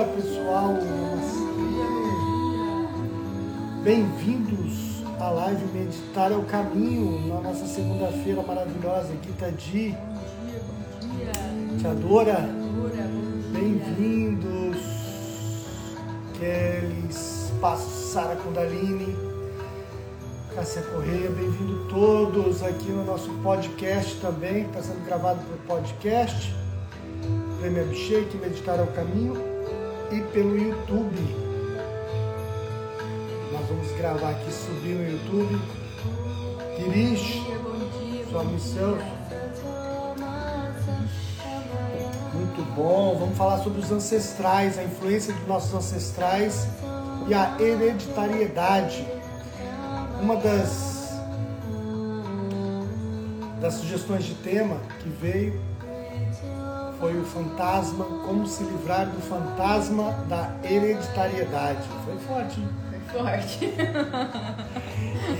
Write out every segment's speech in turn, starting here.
dia, pessoal! Bem-vindos à live Meditar é o Caminho, na nossa segunda-feira maravilhosa. Aqui tá Di, Tia Dora, bem-vindos. Kelly, Espaço, Sara Kundalini, Cássia Correia, bem-vindo todos aqui no nosso podcast também, está sendo gravado pelo podcast. Prêmio Abhishek, Meditar é o Caminho e pelo YouTube. Nós vamos gravar aqui, subir no YouTube. Girish, sua missão. Muito bom. Vamos falar sobre os ancestrais, a influência dos nossos ancestrais e a hereditariedade. Uma das, das sugestões de tema que veio foi o fantasma, como se livrar do fantasma da hereditariedade. Foi forte, hein? Foi forte.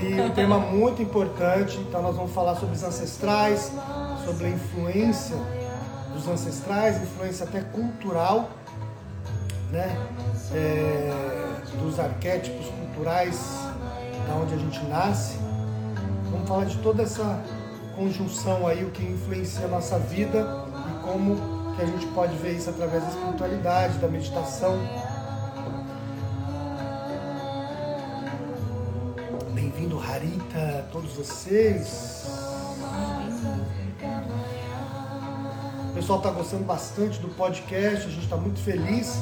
E um tema muito importante, então nós vamos falar sobre os ancestrais, sobre a influência dos ancestrais, influência até cultural, né? É, dos arquétipos culturais da onde a gente nasce. Vamos falar de toda essa conjunção aí, o que influencia a nossa vida como que a gente pode ver isso através da espiritualidade, da meditação. Bem-vindo, Harita, todos vocês. O pessoal está gostando bastante do podcast, a gente está muito feliz,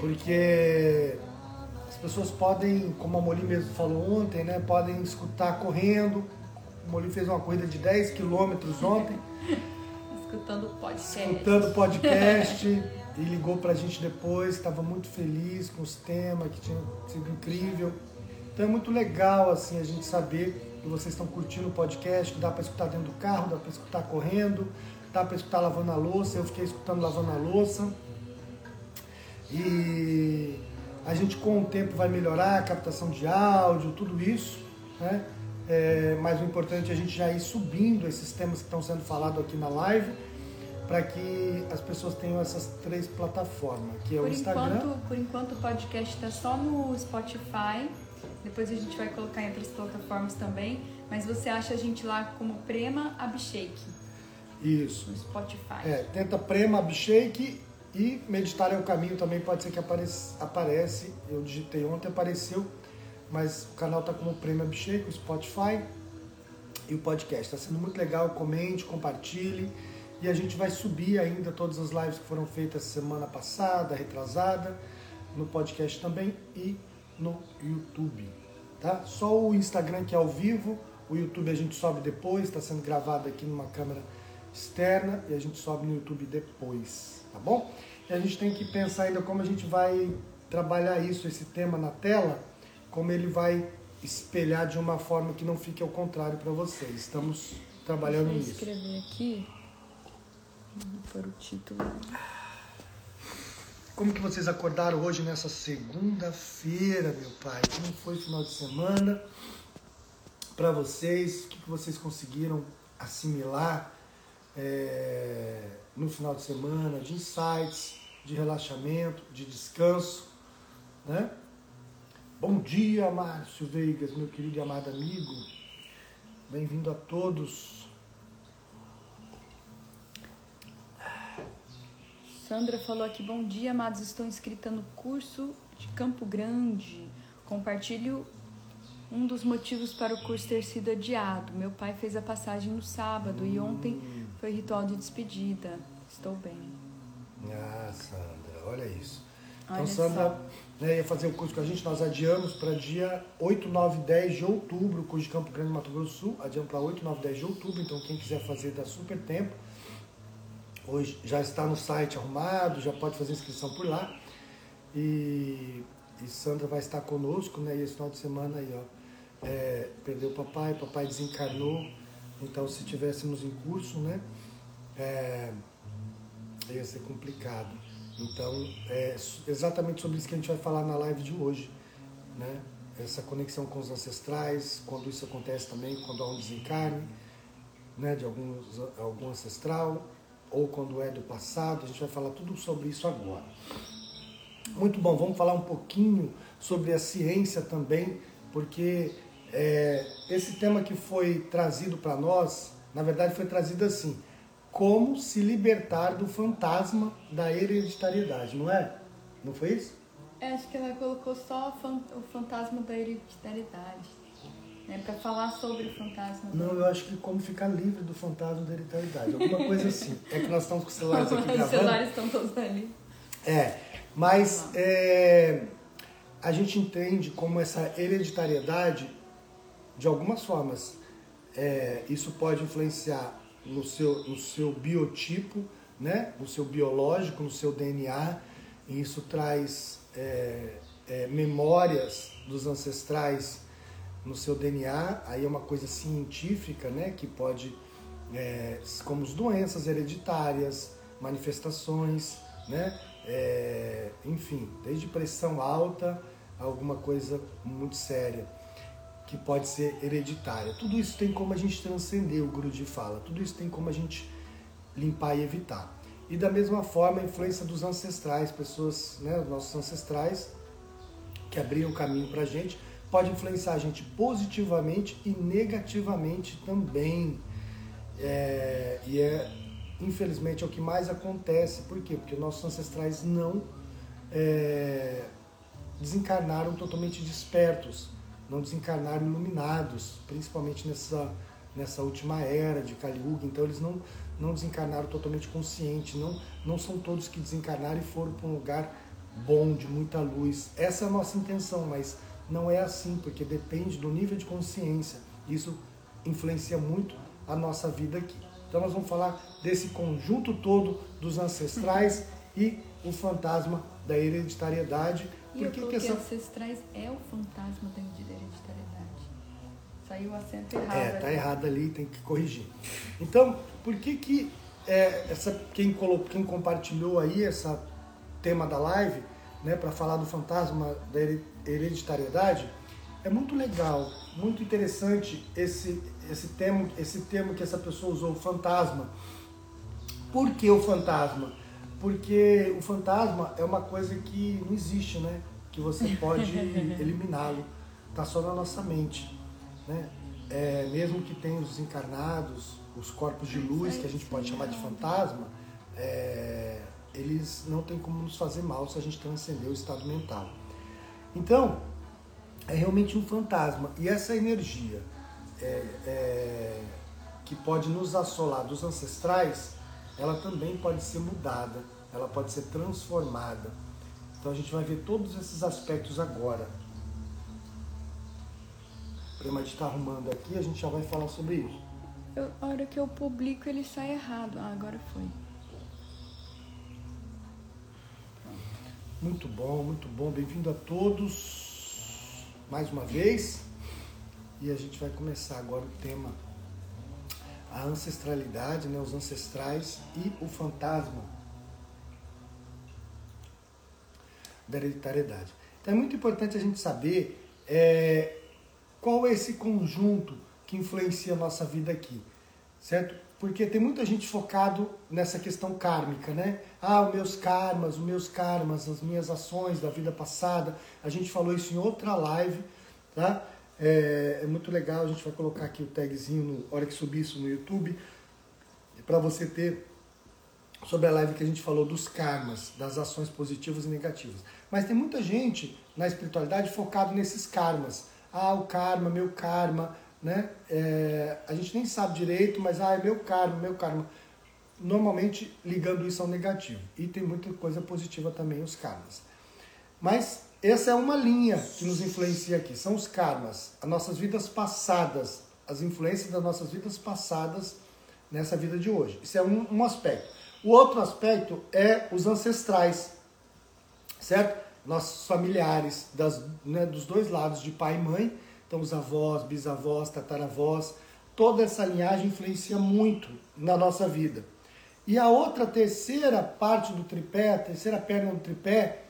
porque as pessoas podem, como a Moli mesmo falou ontem, né, podem escutar correndo. O Moli fez uma corrida de 10 quilômetros ontem. Escutando podcast. escutando podcast e ligou pra gente depois, estava muito feliz com os temas, que tinha sido incrível. Então é muito legal assim a gente saber que vocês estão curtindo o podcast, que dá para escutar dentro do carro, dá para escutar correndo, dá para escutar lavando a louça. Eu fiquei escutando lavando a louça. E a gente com o tempo vai melhorar a captação de áudio, tudo isso, né? É, mas o importante é a gente já ir subindo esses temas que estão sendo falados aqui na live, para que as pessoas tenham essas três plataformas, que é o Por Instagram. enquanto, por enquanto o podcast está só no Spotify. Depois a gente vai colocar em outras plataformas também. Mas você acha a gente lá como Prema Abhishek Isso. no Spotify. É, tenta Prema Abhishek e Meditar é o Caminho também pode ser que apareça, aparece. Eu digitei ontem, apareceu, mas o canal tá como Prema Abhishek, o Spotify e o podcast. Está sendo muito legal, comente, compartilhe. E a gente vai subir ainda todas as lives que foram feitas semana passada, retrasada, no podcast também e no YouTube. Tá? Só o Instagram que é ao vivo, o YouTube a gente sobe depois, está sendo gravado aqui numa câmera externa e a gente sobe no YouTube depois, tá bom? E a gente tem que pensar ainda como a gente vai trabalhar isso, esse tema na tela, como ele vai espelhar de uma forma que não fique ao contrário para vocês. Estamos trabalhando Deixa eu nisso. escrever aqui. Vou pôr o título. Como que vocês acordaram hoje nessa segunda-feira, meu pai? Como foi o final de semana para vocês? O que, que vocês conseguiram assimilar é, no final de semana de insights, de relaxamento, de descanso, né? Bom dia, Márcio Veigas, meu querido e amado amigo. Bem-vindo a todos. Sandra falou aqui, bom dia, amados. Estou inscrita no curso de Campo Grande. Compartilho um dos motivos para o curso ter sido adiado. Meu pai fez a passagem no sábado e ontem foi ritual de despedida. Estou bem. Ah, Sandra, olha isso. Então, Olha Sandra né, ia fazer o curso com a gente, nós adiamos para dia 8, 9 e 10 de outubro, o curso de Campo Grande, Mato Grosso do Sul, adiamos para 8, 9 e 10 de outubro, então quem quiser fazer dá super tempo. Hoje já está no site arrumado, já pode fazer inscrição por lá. E, e Sandra vai estar conosco, né? Esse final de semana aí, ó. é, perdeu o papai, papai desencarnou. Então se tivéssemos em curso, né? É, ia ser complicado. Então, é exatamente sobre isso que a gente vai falar na live de hoje, né? Essa conexão com os ancestrais, quando isso acontece também, quando há um desencarne, né? De algum ancestral, ou quando é do passado. A gente vai falar tudo sobre isso agora. Muito bom, vamos falar um pouquinho sobre a ciência também, porque é, esse tema que foi trazido para nós, na verdade foi trazido assim, como se libertar do fantasma da hereditariedade, não é? Não foi isso? É, acho que ela colocou só o fantasma da hereditariedade. É para falar sobre o fantasma. Não, eu acho que como ficar livre do fantasma da hereditariedade. Alguma coisa assim. É que nós estamos com os celulares aqui gravando. Os celulares estão todos ali. É, mas é, a gente entende como essa hereditariedade, de algumas formas, é, isso pode influenciar no seu, no seu biotipo, né? no seu biológico, no seu DNA, e isso traz é, é, memórias dos ancestrais no seu DNA, aí é uma coisa científica, né? que pode, é, como as doenças hereditárias, manifestações, né? É, enfim, desde pressão alta alguma coisa muito séria que pode ser hereditária. Tudo isso tem como a gente transcender, o Guruji fala. Tudo isso tem como a gente limpar e evitar. E da mesma forma, a influência dos ancestrais, pessoas, né, nossos ancestrais, que abriram caminho para a gente, pode influenciar a gente positivamente e negativamente também. É, e é, infelizmente, é o que mais acontece. Por quê? Porque nossos ancestrais não é, desencarnaram totalmente despertos não desencarnaram iluminados, principalmente nessa, nessa última era de Kali Yuga. Então eles não, não desencarnaram totalmente conscientes, não, não são todos que desencarnaram e foram para um lugar bom, de muita luz. Essa é a nossa intenção, mas não é assim, porque depende do nível de consciência. Isso influencia muito a nossa vida aqui. Então nós vamos falar desse conjunto todo dos ancestrais e o fantasma da hereditariedade e Por que, essa... ancestrais é o fantasma da hereditariedade. Saiu o acento errado. É, tá errado ali, tem que corrigir. Então, por que que é, essa, quem, colocou, quem compartilhou aí esse tema da live, né, para falar do fantasma da hereditariedade, é muito legal, muito interessante esse, esse, termo, esse termo que essa pessoa usou, fantasma. Por que o fantasma? Porque o fantasma é uma coisa que não existe, né? Que você pode eliminá-lo. Está só na nossa mente. Né? É, mesmo que tenha os encarnados, os corpos de luz, que a gente pode chamar de fantasma, é, eles não têm como nos fazer mal se a gente transcender o estado mental. Então, é realmente um fantasma. E essa energia é, é que pode nos assolar dos ancestrais, ela também pode ser mudada, ela pode ser transformada. Então a gente vai ver todos esses aspectos agora. O Prema está arrumando aqui, a gente já vai falar sobre isso. Eu, a hora que eu publico ele sai errado. Ah, agora foi. Muito bom, muito bom. Bem-vindo a todos mais uma vez. E a gente vai começar agora o tema a ancestralidade, né, os ancestrais e o fantasma da hereditariedade. Então é muito importante a gente saber é, qual é esse conjunto que influencia a nossa vida aqui, certo? Porque tem muita gente focado nessa questão kármica, né? Ah, os meus karmas, os meus karmas, as minhas ações da vida passada. A gente falou isso em outra live, tá? É, é, muito legal, a gente vai colocar aqui o tagzinho na hora que subir isso no YouTube, para você ter sobre a live que a gente falou dos karmas, das ações positivas e negativas. Mas tem muita gente na espiritualidade focado nesses karmas. Ah, o karma, meu karma, né? É, a gente nem sabe direito, mas ah, é meu karma, meu karma. Normalmente ligando isso ao negativo. E tem muita coisa positiva também, os karmas. Mas essa é uma linha que nos influencia aqui, são os karmas, as nossas vidas passadas, as influências das nossas vidas passadas nessa vida de hoje. Isso é um, um aspecto. O outro aspecto é os ancestrais, certo? Nossos familiares, das, né, dos dois lados, de pai e mãe, então os avós, bisavós, tataravós, toda essa linhagem influencia muito na nossa vida. E a outra terceira parte do tripé, a terceira perna do tripé,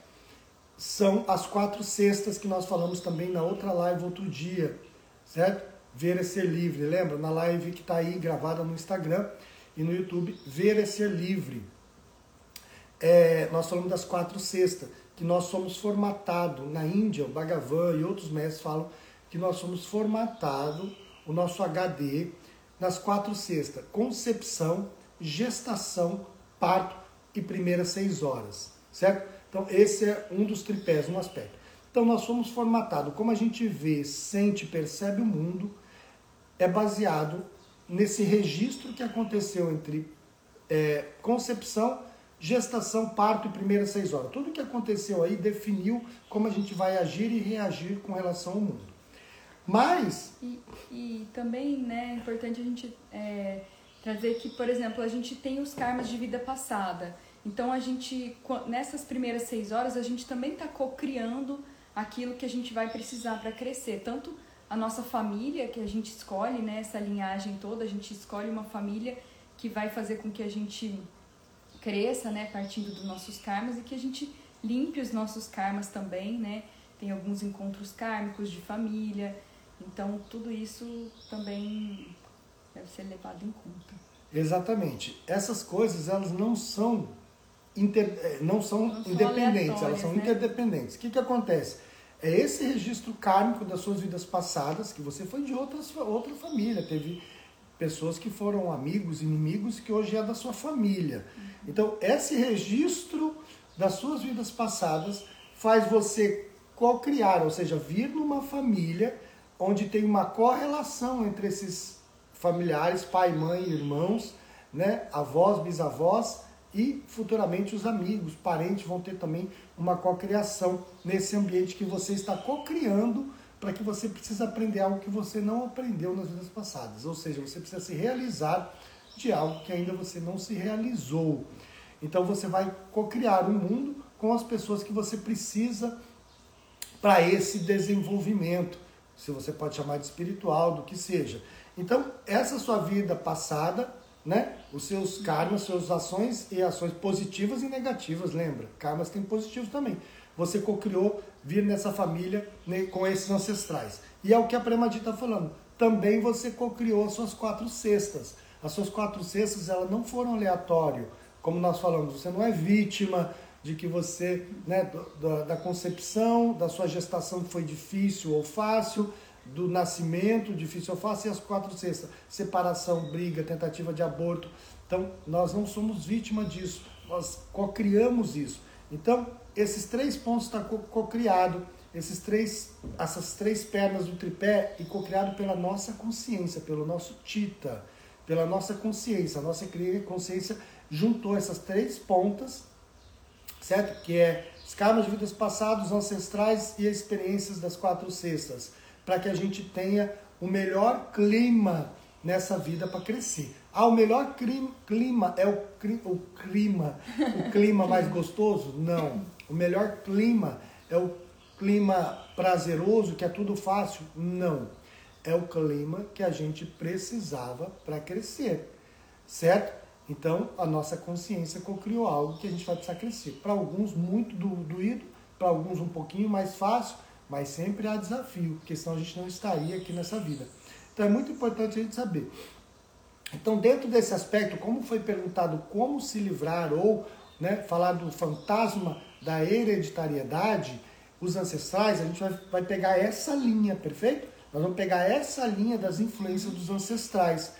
são as quatro cestas que nós falamos também na outra live outro dia, certo? Ver é ser livre, lembra? Na live que está aí gravada no Instagram. e no YouTube, Ver é Ser Livre. É, nós falamos das quatro cestas, que nós somos formatados. Na Índia, o Bhagavan e outros mestres falam que nós somos formatados, o nosso HD, nas quatro cestas: concepção, gestação, parto e primeiras seis horas, certo? Então, esse é um dos tripés, um aspecto. Então, nós somos formatados, como a gente vê, sente, percebe o mundo, é baseado nesse registro que aconteceu entre é, concepção, gestação, parto e primeiras seis horas. Tudo que aconteceu aí definiu como a gente vai agir e reagir com relação ao mundo. Mas. E, e também né, é importante a gente é, trazer que, por exemplo, a gente tem os karmas de vida passada. Então a gente, nessas primeiras seis horas, a gente também está co-criando aquilo que a gente vai precisar para crescer. Tanto a nossa família, que a gente escolhe, né, essa linhagem toda, a gente escolhe uma família que vai fazer com que a gente cresça, né, partindo dos nossos karmas e que a gente limpe os nossos karmas também, né? Tem alguns encontros kármicos de família. Então, tudo isso também deve ser levado em conta. Exatamente. Essas coisas, elas não são inter, eh, não são não independentes, elas são né? interdependentes. O que, que acontece? É esse registro kármico das suas vidas passadas, que você foi de outras, outra família, teve pessoas que foram amigos, inimigos, que hoje é da sua família. Então, esse registro das suas vidas passadas faz você co-criar, ou seja, vir numa família onde tem uma correlação entre esses familiares, pai, mãe, irmãos, né, avós, bisavós, e futuramente os amigos, parentes vão ter também uma cocriação nesse ambiente que você está cocriando para que você precisa aprender algo que você não aprendeu nas vidas passadas. Ou seja, você precisa se realizar de algo que ainda você não se realizou. Então você vai cocriar um mundo com as pessoas que você precisa para esse desenvolvimento. Se você pode chamar de espiritual, do que seja. Então, essa sua vida passada né? Os seus karmas, suas ações e ações positivas e negativas, lembra? Karmas tem positivos também. Você cocriou vir nessa família né, com esses ancestrais. E é o que a Premadita está falando. Também você cocriou as suas quatro cestas. As suas quatro cestas, elas não foram aleatório, como nós falamos. Você não é vítima de que você, né, da, da concepção, da sua gestação foi difícil ou fácil, do nascimento, difícil ou fácil, e as quatro cestas, separação, briga, tentativa de aborto. Então, nós não somos vítima disso, nós co-criamos isso. Então, esses três pontos estão tá co-criado, esses três, essas três pernas do tripé e co-criado pela nossa consciência, pelo nosso tita, pela nossa consciência. A nossa consciência juntou essas três pontas, certo? Que é os karmas de vidas passadas, ancestrais e experiências das quatro cestas para que a gente tenha o melhor clima nessa vida para crescer. Ah, o melhor clima é o, o clima, o clima mais gostoso? Não. O melhor clima é o clima prazeroso, que é tudo fácil? Não. É o clima que a gente precisava para crescer, certo? Então, a nossa consciência criou algo que a gente vai precisar crescer. Para alguns, muito doído, para alguns, um pouquinho mais fácil, mas sempre há desafio, porque senão a gente não estaria aqui nessa vida. Então é muito importante a gente saber. Então, dentro desse aspecto, como foi perguntado como se livrar ou né, falar do fantasma da hereditariedade, os ancestrais, a gente vai, vai pegar essa linha, perfeito? Nós vamos pegar essa linha das influências dos ancestrais.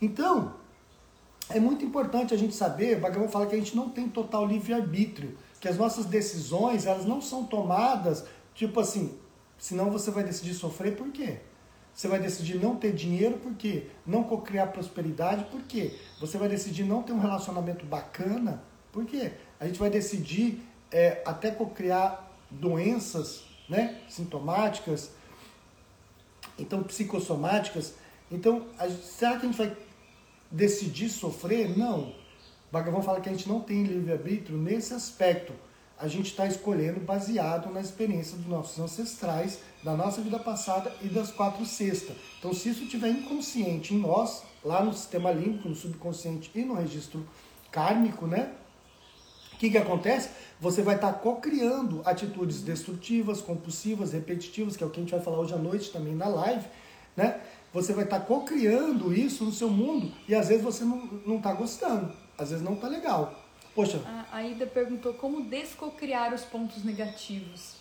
Então, é muito importante a gente saber, o Bhagavan fala que a gente não tem total livre-arbítrio, que as nossas decisões, elas não são tomadas Tipo assim, senão você vai decidir sofrer por quê? Você vai decidir não ter dinheiro por quê? Não cocriar prosperidade por quê? Você vai decidir não ter um relacionamento bacana por quê? A gente vai decidir é, até cocriar doenças né, sintomáticas, então psicossomáticas. Então, a, será que a gente vai decidir sofrer? Não. Bhagavan fala que a gente não tem livre-arbítrio nesse aspecto a gente está escolhendo baseado na experiência dos nossos ancestrais, da nossa vida passada e das quatro cestas. Então, se isso estiver inconsciente em nós, lá no sistema límbico, no subconsciente e no registro kármico, né? O que, que acontece? Você vai estar tá co-criando atitudes destrutivas, compulsivas, repetitivas, que é o que a gente vai falar hoje à noite também na live, né? você vai estar tá co-criando isso no seu mundo e às vezes você não está gostando, às vezes não está legal. Poxa. A Aida perguntou como descocriar os pontos negativos.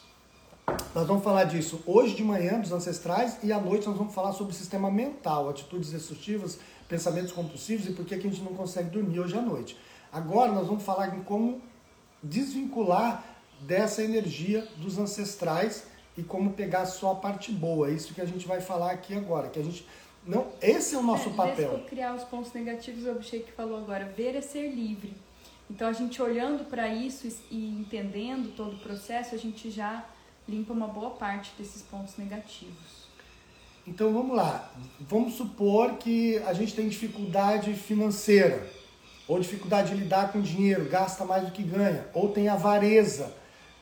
Nós vamos falar disso hoje de manhã, dos ancestrais, e à noite nós vamos falar sobre o sistema mental, atitudes destrutivas, pensamentos compulsivos e por que a gente não consegue dormir hoje à noite. Agora nós vamos falar em como desvincular dessa energia dos ancestrais e como pegar só a parte boa. É isso que a gente vai falar aqui agora, que a gente não, esse é o nosso é, papel. criar os pontos negativos, o Abhishek falou agora, ver é ser livre. Então a gente olhando para isso e entendendo todo o processo, a gente já limpa uma boa parte desses pontos negativos. Então vamos lá. Vamos supor que a gente tem dificuldade financeira, ou dificuldade de lidar com dinheiro, gasta mais do que ganha, ou tem avareza,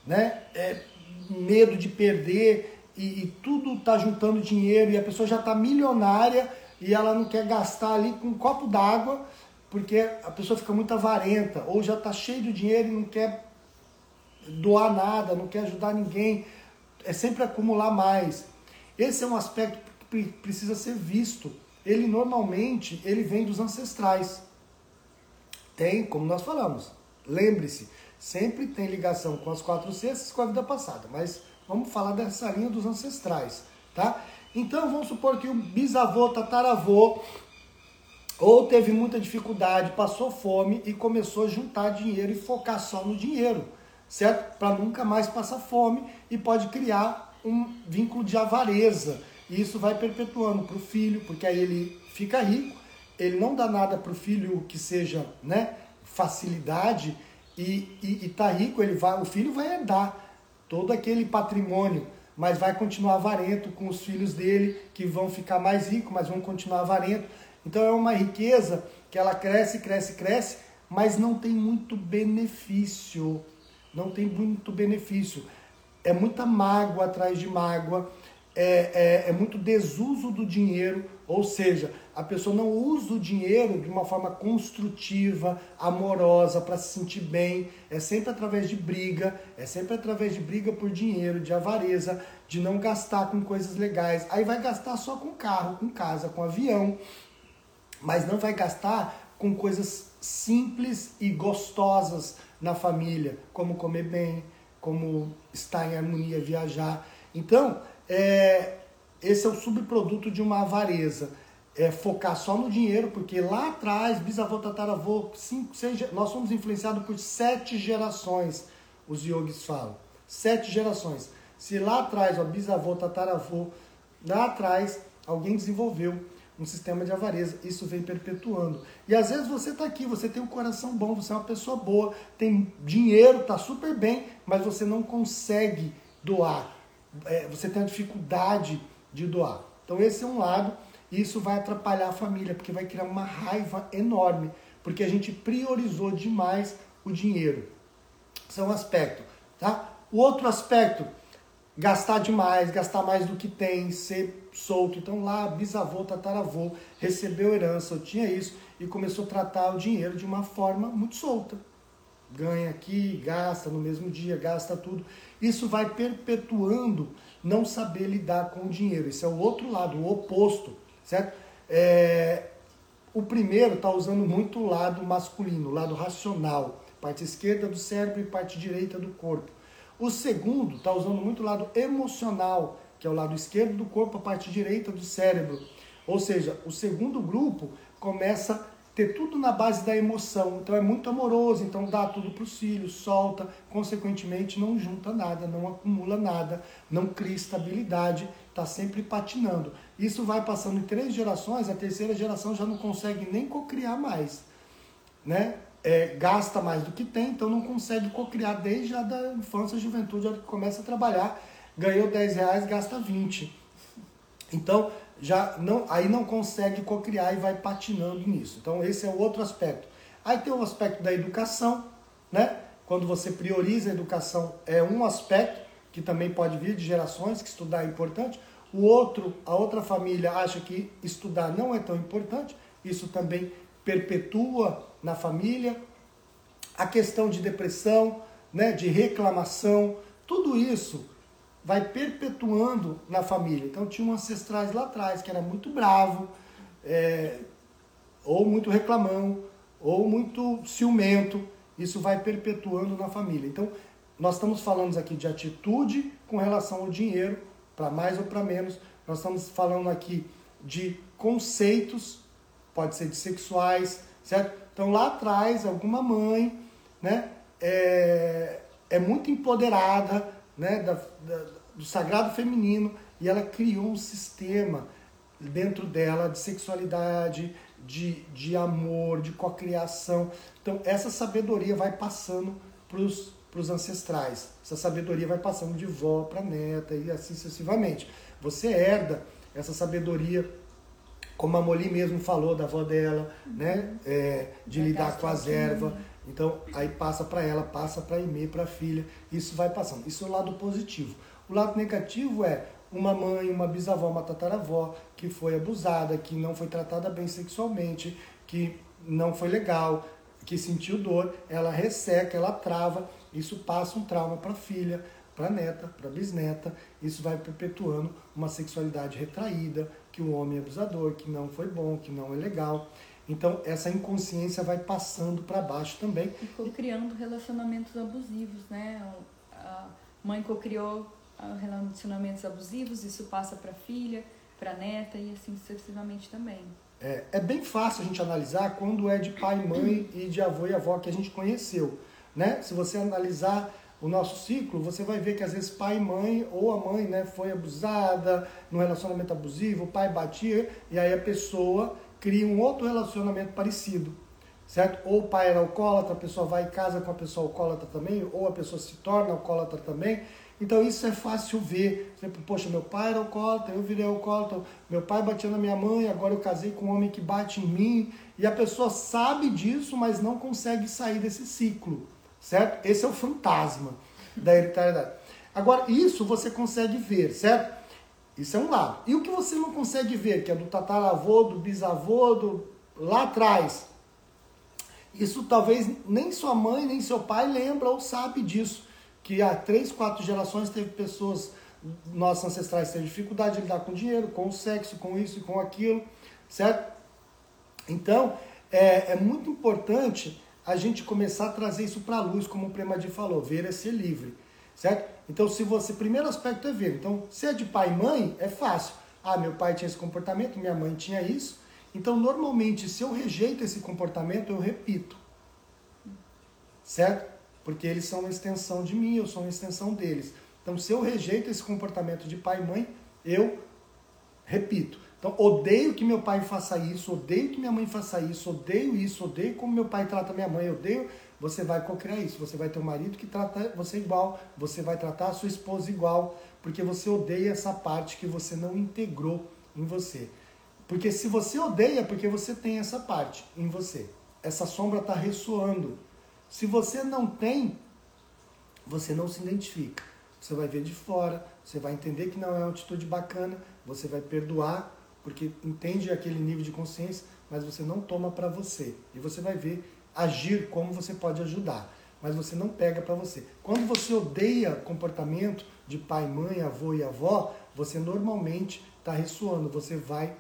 né? É, medo de perder e, e tudo está juntando dinheiro e a pessoa já está milionária e ela não quer gastar ali com um copo d'água porque a pessoa fica muito avarenta ou já está cheio de dinheiro e não quer doar nada, não quer ajudar ninguém, é sempre acumular mais. Esse é um aspecto que precisa ser visto. Ele normalmente ele vem dos ancestrais. Tem, como nós falamos. Lembre-se, sempre tem ligação com as quatro cestas com a vida passada, mas vamos falar dessa linha dos ancestrais, tá? Então vamos supor que o bisavô, tataravô, ou teve muita dificuldade, passou fome e começou a juntar dinheiro e focar só no dinheiro, certo? Para nunca mais passar fome e pode criar um vínculo de avareza. E isso vai perpetuando para o filho, porque aí ele fica rico, ele não dá nada para o filho que seja né, facilidade, e, e, tá rico, ele vai, o filho vai herdar todo aquele patrimônio, mas vai continuar avarento com os filhos dele, que vão ficar mais ricos, mas vão continuar avarento. Então é uma riqueza que ela cresce, cresce, cresce, mas não tem muito benefício. Não tem muito benefício. É muita mágoa atrás de mágoa, é, é, é muito desuso do dinheiro, ou seja, a pessoa não usa o dinheiro de uma forma construtiva, amorosa, para se sentir bem. É sempre através de briga, é sempre através de briga por dinheiro, de avareza, de não gastar com coisas legais. Aí vai gastar só com carro, com casa, com avião, mas não vai gastar com coisas simples e gostosas na família, como comer bem, como estar em harmonia, viajar. Então, é, esse é o subproduto de uma avareza. É focar só no dinheiro, porque lá atrás, bisavô, tataravô, cinco, seis, nós somos influenciados por sete gerações, os yogis falam. Sete gerações. Se lá atrás, ó, bisavô, tataravô, lá atrás, alguém desenvolveu um sistema de avareza. Isso vem perpetuando. E às vezes você está aqui, você tem um coração bom, você é uma pessoa boa, tem dinheiro, está super bem, mas você não consegue doar. É, você tem a dificuldade de doar. Então esse é um lado, e isso vai atrapalhar a família, porque vai criar uma raiva enorme, porque a gente priorizou demais o dinheiro. Esse é um aspecto. Tá? O outro aspecto, gastar demais, gastar mais do que tem, ser solto. Então lá, bisavô, tataravô, recebeu herança, eu tinha isso, e começou a tratar o dinheiro de uma forma muito solta. Ganha aqui, gasta no mesmo dia, gasta tudo. Isso vai perpetuando não saber lidar com o dinheiro. Esse é o outro lado, o oposto, certo? É, o primeiro está usando muito o lado masculino, o lado racional, parte esquerda do cérebro e parte direita do corpo. O segundo está usando muito o lado emocional, que é o lado esquerdo do corpo, a parte direita do cérebro. Ou seja, o segundo grupo começa ter tudo na base da emoção. Então é muito amoroso, então dá tudo para os filhos, solta, consequentemente não junta nada, não acumula nada, não cria estabilidade, está sempre patinando. Isso vai passando em três gerações, a terceira geração já não consegue nem cocriar mais. Né? É, gasta mais do que tem, então não consegue cocriar desde a da infância juventude, a hora que começa a trabalhar, ganhou 10 reais, gasta 20. Então, já não, aí não consegue cocriar e vai patinando nisso. Então esse é o outro aspecto. Aí tem o aspecto da educação, né? Quando você prioriza a educação é um aspecto que também pode vir de gerações que estudar é importante. O outro, a outra família acha que estudar não é tão importante. Isso também perpetua na família. A questão de depressão, né, de reclamação, tudo isso vai perpetuando na família. Então tinha um ancestrais lá atrás que era muito bravo, é, ou muito reclamão, ou muito ciumento. Isso vai perpetuando na família. Então nós estamos falando aqui de atitude com relação ao dinheiro, para mais ou para menos. Nós estamos falando aqui de conceitos, pode ser de sexuais, certo? Então lá atrás, alguma mãe, né, é, é muito empoderada, né, da, da, do sagrado feminino e ela criou um sistema dentro dela de sexualidade, de, de amor, de cocriação. Então essa sabedoria vai passando para os ancestrais. Essa sabedoria vai passando de vó para neta e assim sucessivamente. Você herda essa sabedoria como a Moli mesmo falou da avó dela, né? É, de lidar com as ervas. Então, aí passa para ela, passa para a Imê, para a filha. Isso vai passando. Isso é o lado positivo. O lado negativo é uma mãe, uma bisavó, uma tataravó que foi abusada, que não foi tratada bem sexualmente, que não foi legal, que sentiu dor, ela resseca, ela trava, isso passa um trauma para a filha, para a neta, para a bisneta, isso vai perpetuando uma sexualidade retraída, que o homem é abusador, que não foi bom, que não é legal. Então, essa inconsciência vai passando para baixo também. E co-criando relacionamentos abusivos, né? A mãe co-criou relacionamentos abusivos, isso passa para a filha, para a neta e assim sucessivamente também. É, é bem fácil a gente analisar quando é de pai, mãe e de avô e avó que a gente conheceu. Né? Se você analisar o nosso ciclo, você vai ver que às vezes pai e mãe, ou a mãe né, foi abusada, num relacionamento abusivo, o pai batia, e aí a pessoa cria um outro relacionamento parecido, certo? Ou o pai era alcoólatra, a pessoa vai e casa com a pessoa alcoólatra também, ou a pessoa se torna alcoólatra também. Então isso é fácil ver. Exemplo, poxa, meu pai era alcoólatra, eu virei alcoólatra, meu pai batia na minha mãe, agora eu casei com um homem que bate em mim, e a pessoa sabe disso, mas não consegue sair desse ciclo certo? Esse é o fantasma da hereditariedade. Agora, isso você consegue ver, certo? Isso é um lado. E o que você não consegue ver, que é do tataravô, do bisavô, do lá atrás, isso talvez nem sua mãe, nem seu pai lembra ou sabe disso. Que há três, quatro gerações teve pessoas, nossos ancestrais teve dificuldade de lidar com dinheiro, com o sexo, com isso e com aquilo, certo? Então, é, é muito importante a gente começar a trazer isso para a luz, como o Premadi falou, ver é ser livre, certo? Então, se você, primeiro aspecto é ver. Então, se é de pai e mãe, é fácil. Ah, meu pai tinha esse comportamento, minha mãe tinha isso. Então, normalmente, se eu rejeito esse comportamento, eu repito, certo? Porque eles são uma extensão de mim, eu sou uma extensão deles. Então, se eu rejeito esse comportamento de pai e mãe, eu repito. Então, odeio que meu pai faça isso, odeio que minha mãe faça isso, odeio isso, odeio como meu pai trata minha mãe, odeio. Você vai co-criar isso. Você vai ter um marido que trata você igual, você vai tratar a sua esposa igual, porque você odeia essa parte que você não integrou em você. Porque se você odeia, é porque você tem essa parte em você. Essa sombra está ressoando. Se você não tem, você não se identifica. Você vai ver de fora, você vai entender que não é uma atitude bacana, você vai perdoar, porque entende aquele nível de consciência, mas você não toma para você. E você vai ver agir como você pode ajudar, mas você não pega para você. Quando você odeia comportamento de pai, mãe, avô e avó, você normalmente está ressoando, você vai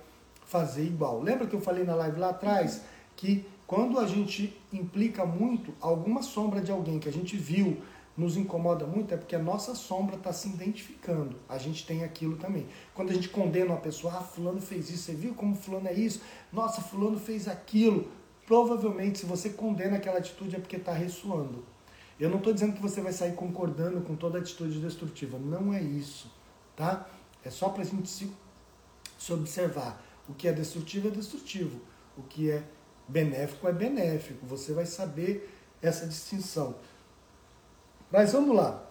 fazer igual. Lembra que eu falei na live lá atrás que quando a gente implica muito alguma sombra de alguém que a gente viu nos incomoda muito é porque a nossa sombra está se identificando. A gente tem aquilo também. Quando a gente condena uma pessoa, ah, fulano fez isso, você viu como fulano é isso? Nossa, fulano fez aquilo. Provavelmente, se você condena aquela atitude é porque está ressoando. Eu não estou dizendo que você vai sair concordando com toda atitude destrutiva. Não é isso, tá? É só para a gente se, se observar. O que é destrutivo é destrutivo. O que é benéfico é benéfico. Você vai saber essa distinção. Mas vamos lá.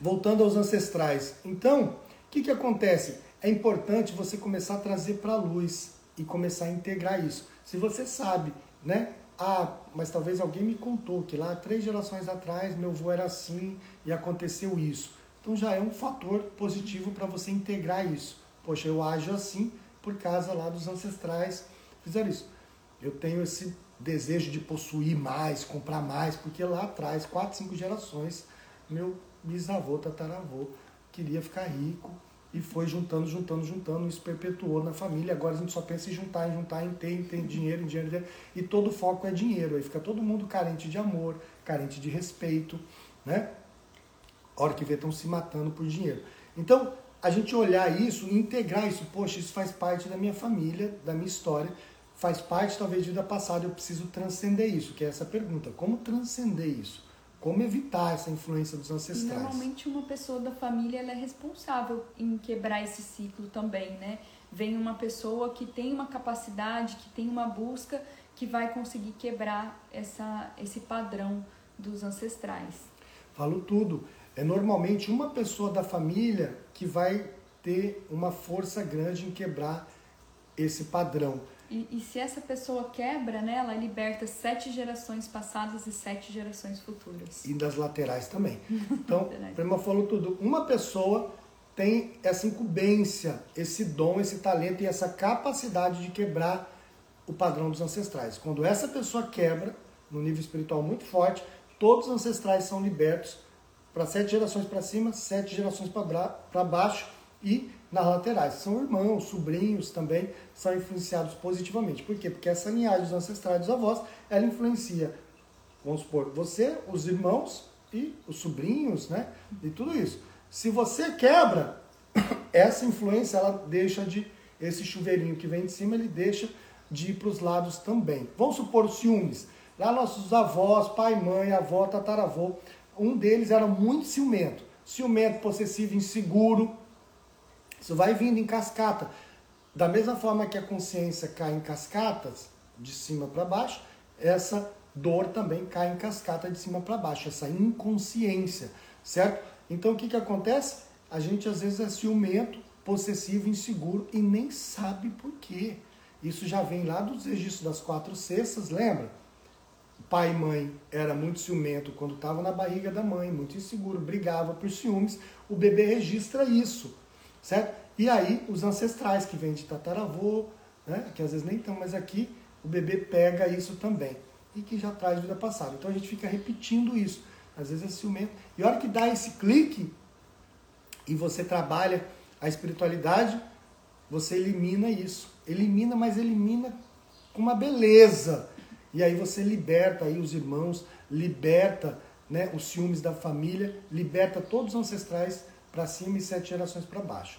Voltando aos ancestrais. Então, o que, que acontece? É importante você começar a trazer para a luz e começar a integrar isso. Se você sabe, né? Ah, mas talvez alguém me contou que lá três gerações atrás meu avô era assim e aconteceu isso. Então já é um fator positivo para você integrar isso. Poxa, eu ajo assim por causa lá dos ancestrais fizeram isso. Eu tenho esse desejo de possuir mais, comprar mais, porque lá atrás, quatro, cinco gerações, meu bisavô, tataravô, queria ficar rico e foi juntando, juntando, juntando, isso perpetuou na família. Agora a gente só pensa em juntar, em juntar, em ter, em ter dinheiro, em dinheiro, e todo o foco é dinheiro. Aí fica todo mundo carente de amor, carente de respeito, né? A hora que vê estão se matando por dinheiro. Então, a gente olhar isso integrar isso, poxa, isso faz parte da minha família, da minha história, faz parte talvez de vida passada, eu preciso transcender isso, que é essa pergunta, como transcender isso? Como evitar essa influência dos ancestrais? Normalmente uma pessoa da família ela é responsável em quebrar esse ciclo também, né? Vem uma pessoa que tem uma capacidade, que tem uma busca, que vai conseguir quebrar essa, esse padrão dos ancestrais. Falo tudo. É normalmente uma pessoa da família que vai ter uma força grande em quebrar esse padrão. E, e, se essa pessoa quebra, né, ela liberta sete gerações passadas e sete gerações futuras. E das laterais também. Então, a Prima falou tudo. Uma pessoa tem essa incumbência, esse dom, esse talento e essa capacidade de quebrar o padrão dos ancestrais. Quando essa pessoa quebra, no nível espiritual muito forte, todos os ancestrais são libertos para sete gerações para cima, sete gerações para baixo e nas laterais. São irmãos, sobrinhos também são influenciados positivamente. Por quê? Porque essa linhagem dos ancestrais dos avós, ela influencia, vamos supor, você, os irmãos e os sobrinhos, né? E tudo isso. Se você quebra, essa influência, ela deixa de, esse chuveirinho que vem de cima, ele deixa de ir para os lados também. Vamos supor os ciúmes. Lá nossos avós, pai, mãe, avó, tataravô, um deles era muito ciumento. Ciumento, possessivo, inseguro, isso vai vindo em cascata. Da mesma forma que a consciência cai em cascatas, de cima para baixo, essa dor também cai em cascata de cima para baixo, essa inconsciência, certo? Então o que, que acontece? A gente às vezes é ciumento, possessivo, inseguro e nem sabe por quê. Isso já vem lá dos registros das quatro cestas, lembra? pai e mãe era muito ciumento quando estava na barriga da mãe, muito inseguro, brigava por ciúmes, o bebê registra isso certo? E aí os ancestrais que vêm de tataravô, né, que às vezes nem estão mais aqui, o bebê pega isso também e que já traz vida passada. Então a gente fica repetindo isso. Às vezes é ciumento. E a hora que dá esse clique e você trabalha a espiritualidade, você elimina isso. Elimina, mas elimina com uma beleza. E aí você liberta aí os irmãos, liberta né, os ciúmes da família, liberta todos os ancestrais para cima e sete gerações para baixo.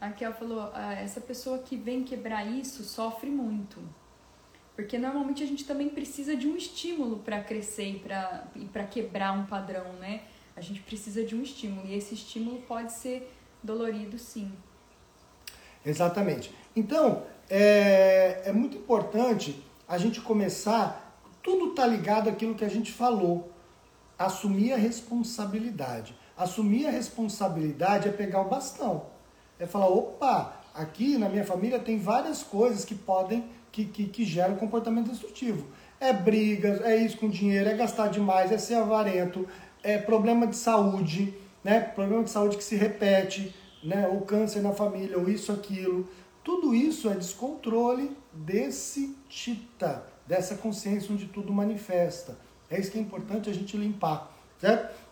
A Kel falou, ah, essa pessoa que vem quebrar isso sofre muito. Porque normalmente a gente também precisa de um estímulo para crescer e para quebrar um padrão, né? A gente precisa de um estímulo e esse estímulo pode ser dolorido, sim. Exatamente. Então, é, é muito importante a gente começar, tudo está ligado àquilo que a gente falou, assumir a responsabilidade. Assumir a responsabilidade é pegar o bastão. É falar, opa, aqui na minha família tem várias coisas que podem, que, que, que geram comportamento destrutivo. É brigas, é isso com dinheiro, é gastar demais, é ser avarento, é problema de saúde, né? Problema de saúde que se repete, né? Ou câncer na família, ou isso, aquilo. Tudo isso é descontrole desse tita, dessa consciência onde tudo manifesta. É isso que é importante a gente limpar, certo?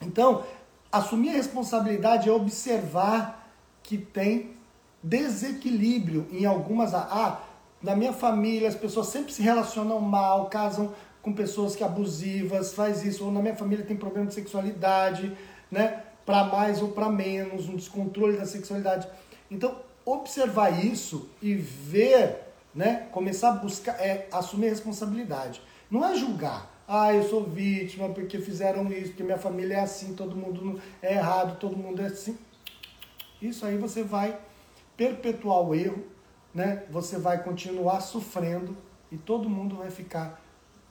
Então, assumir a responsabilidade é observar que tem desequilíbrio em algumas. Ah, na minha família as pessoas sempre se relacionam mal, casam com pessoas que abusivas, faz isso, ou na minha família tem problema de sexualidade, né? Para mais ou para menos, um descontrole da sexualidade. Então, observar isso e ver, né? Começar a buscar, é assumir responsabilidade. Não é julgar ah, eu sou vítima porque fizeram isso, porque minha família é assim, todo mundo é errado, todo mundo é assim. Isso aí você vai perpetuar o erro, né? Você vai continuar sofrendo e todo mundo vai ficar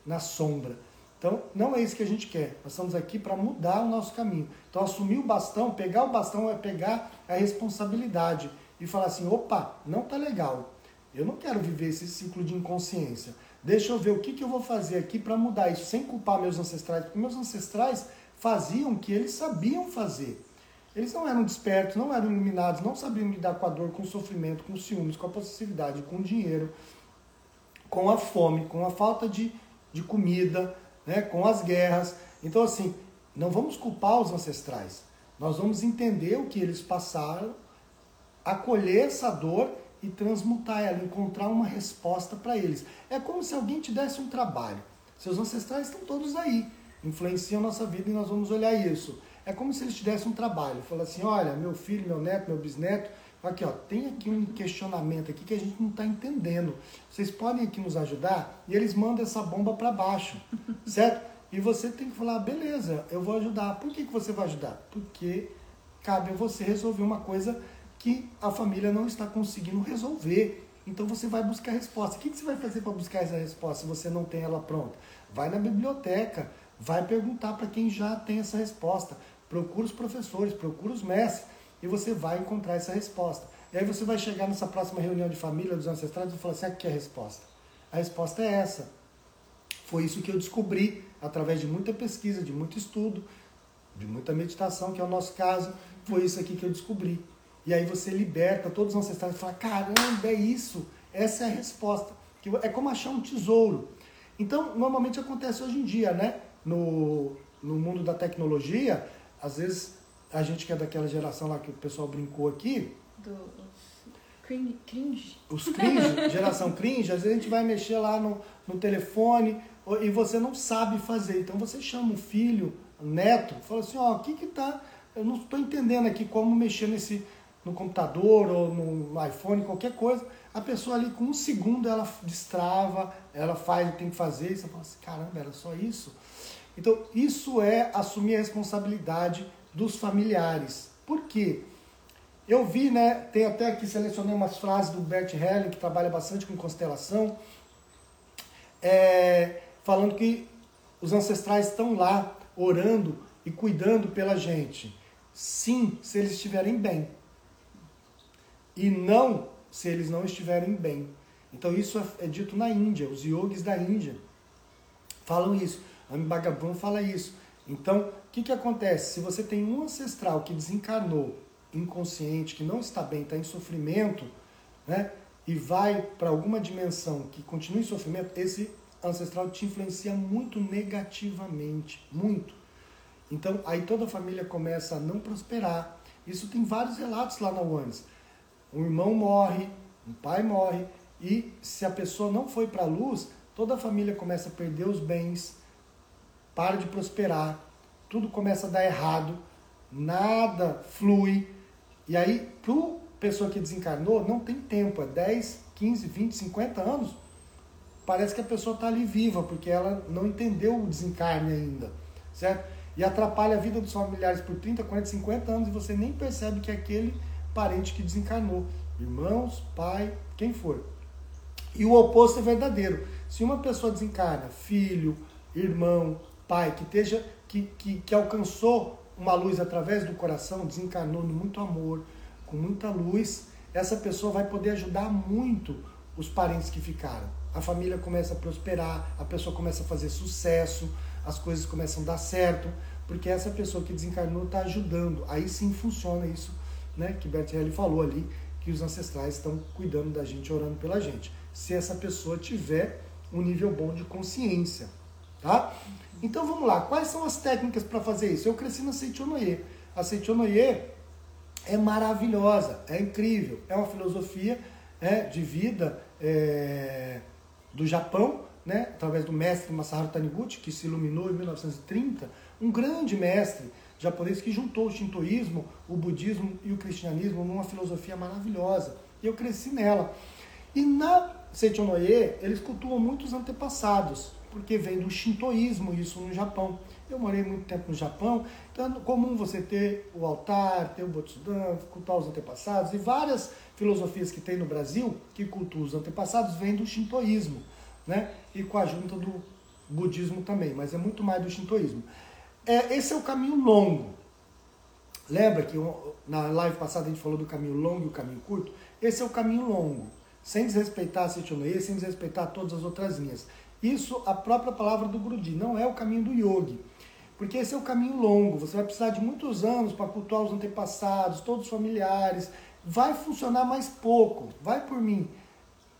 na sombra. Então, não é isso que a gente quer. Nós estamos aqui para mudar o nosso caminho. Então, assumir o bastão, pegar o bastão é pegar a responsabilidade e falar assim: opa, não tá legal. Eu não quero viver esse ciclo de inconsciência. Deixa eu ver o que, que eu vou fazer aqui para mudar isso, sem culpar meus ancestrais, porque meus ancestrais faziam o que eles sabiam fazer. Eles não eram despertos, não eram iluminados, não sabiam lidar com a dor, com o sofrimento, com os ciúmes, com a possessividade, com o dinheiro, com a fome, com a falta de, de comida, né, com as guerras. Então, assim, não vamos culpar os ancestrais. Nós vamos entender o que eles passaram, acolher essa dor e transmutar ela, encontrar uma resposta para eles. É como se alguém te desse um trabalho. Seus ancestrais estão todos aí, influenciam nossa vida e nós vamos olhar isso. É como se eles te dessem um trabalho. Fala assim, olha, meu filho, meu neto, meu bisneto, aqui ó, tem aqui um questionamento aqui que a gente não está entendendo. Vocês podem aqui nos ajudar? E eles mandam essa bomba para baixo, certo? E você tem que falar, beleza, eu vou ajudar. Por que, que você vai ajudar? Porque cabe a você resolver uma coisa que a família não está conseguindo resolver. Então você vai buscar a resposta. O que, você vai fazer para buscar essa resposta se você não tem ela pronta? Vai na biblioteca, vai perguntar para quem já tem essa resposta. Procura os professores, procura os mestres e você vai encontrar essa resposta. E aí você vai chegar nessa próxima reunião de família dos ancestrais e falar assim: aqui é a resposta. A resposta é essa. Foi isso que eu descobri através de muita pesquisa, de muito estudo, de muita meditação, que é o nosso caso. Foi isso aqui que eu descobri. E aí você liberta todos os ancestrais e fala: caramba, é isso. Essa é a resposta. É como achar um tesouro. Então, normalmente acontece hoje em dia, né? No, no mundo da tecnologia, às vezes a gente que é daquela geração lá que o pessoal brincou aqui. Do, cringe. Os cringe, geração cringe, às vezes a gente vai mexer lá no, no telefone e você não sabe fazer. Então você chama o filho, neto, fala assim, ó, oh, o que que tá. Eu não estou entendendo aqui como mexer nesse no computador ou no iPhone, qualquer coisa, a pessoa ali com um segundo ela destrava, ela faz o que tem que fazer, e você fala assim, caramba, era só isso? Então, isso é assumir a responsabilidade dos familiares. Por quê? Eu vi, né, tem até aqui, selecionei umas frases do Bert Helling, que trabalha bastante com constelação, é, falando que os ancestrais estão lá orando e cuidando pela gente. Sim, se eles estiverem bem e não se eles não estiverem bem. Então isso é, é dito na Índia, os yogis da Índia falam isso. Ambagabam fala isso. Então, o que, que acontece? Se você tem um ancestral que desencarnou inconsciente, que não está bem, está em sofrimento, né, e vai para alguma dimensão que continua em sofrimento, esse ancestral te influencia muito negativamente, muito. Então, aí toda a família começa a não prosperar. Isso tem vários relatos lá na UANS um irmão morre, um pai morre, e se a pessoa não foi para a luz, toda a família começa a perder os bens, para de prosperar, tudo começa a dar errado, nada flui. E aí, para pessoa que desencarnou, não tem tempo, é 10, 15, 20, 50 anos, parece que a pessoa está ali viva, porque ela não entendeu o desencarne ainda, certo? E atrapalha a vida dos familiares por 30, 40, 50 anos e você nem percebe que aquele parente que desencarnou, irmãos, pai, quem for. E o oposto é verdadeiro. Se uma pessoa desencarna, filho, irmão, pai, que esteja, que, que, que alcançou uma luz através do coração, desencarnou com muito amor, com muita luz, essa pessoa vai poder ajudar muito os parentes que ficaram. A família começa a prosperar, a pessoa começa a fazer sucesso, as coisas começam a dar certo, porque essa pessoa que desencarnou está ajudando. Aí sim funciona isso né, que Bertelli falou ali, que os ancestrais estão cuidando da gente, orando pela gente. Se essa pessoa tiver um nível bom de consciência, tá? Então vamos lá, quais são as técnicas para fazer isso? Eu cresci na Seichonoye. A Seichonoye é maravilhosa, é incrível, é uma filosofia é, de vida é, do Japão, né, através do mestre Masaharu Taniguchi, que se iluminou em 1930, um grande mestre japonês que juntou o shintoísmo, o budismo e o cristianismo numa filosofia maravilhosa. E eu cresci nela. E na Seichonoye, eles cultuam muitos antepassados, porque vem do shintoísmo isso no Japão. Eu morei muito tempo no Japão, então é comum você ter o altar, ter o Botsudan, cultuar os antepassados, e várias filosofias que tem no Brasil, que cultuam os antepassados, vêm do shintoísmo, né? e com a junta do budismo também, mas é muito mais do shintoísmo. É, esse é o caminho longo. Lembra que na live passada a gente falou do caminho longo e o caminho curto? Esse é o caminho longo, sem desrespeitar a Seichonoye, sem desrespeitar todas as outras linhas. Isso, a própria palavra do Grudi, não é o caminho do yogi. Porque esse é o caminho longo, você vai precisar de muitos anos para cultuar os antepassados, todos os familiares. Vai funcionar mais pouco, vai por mim.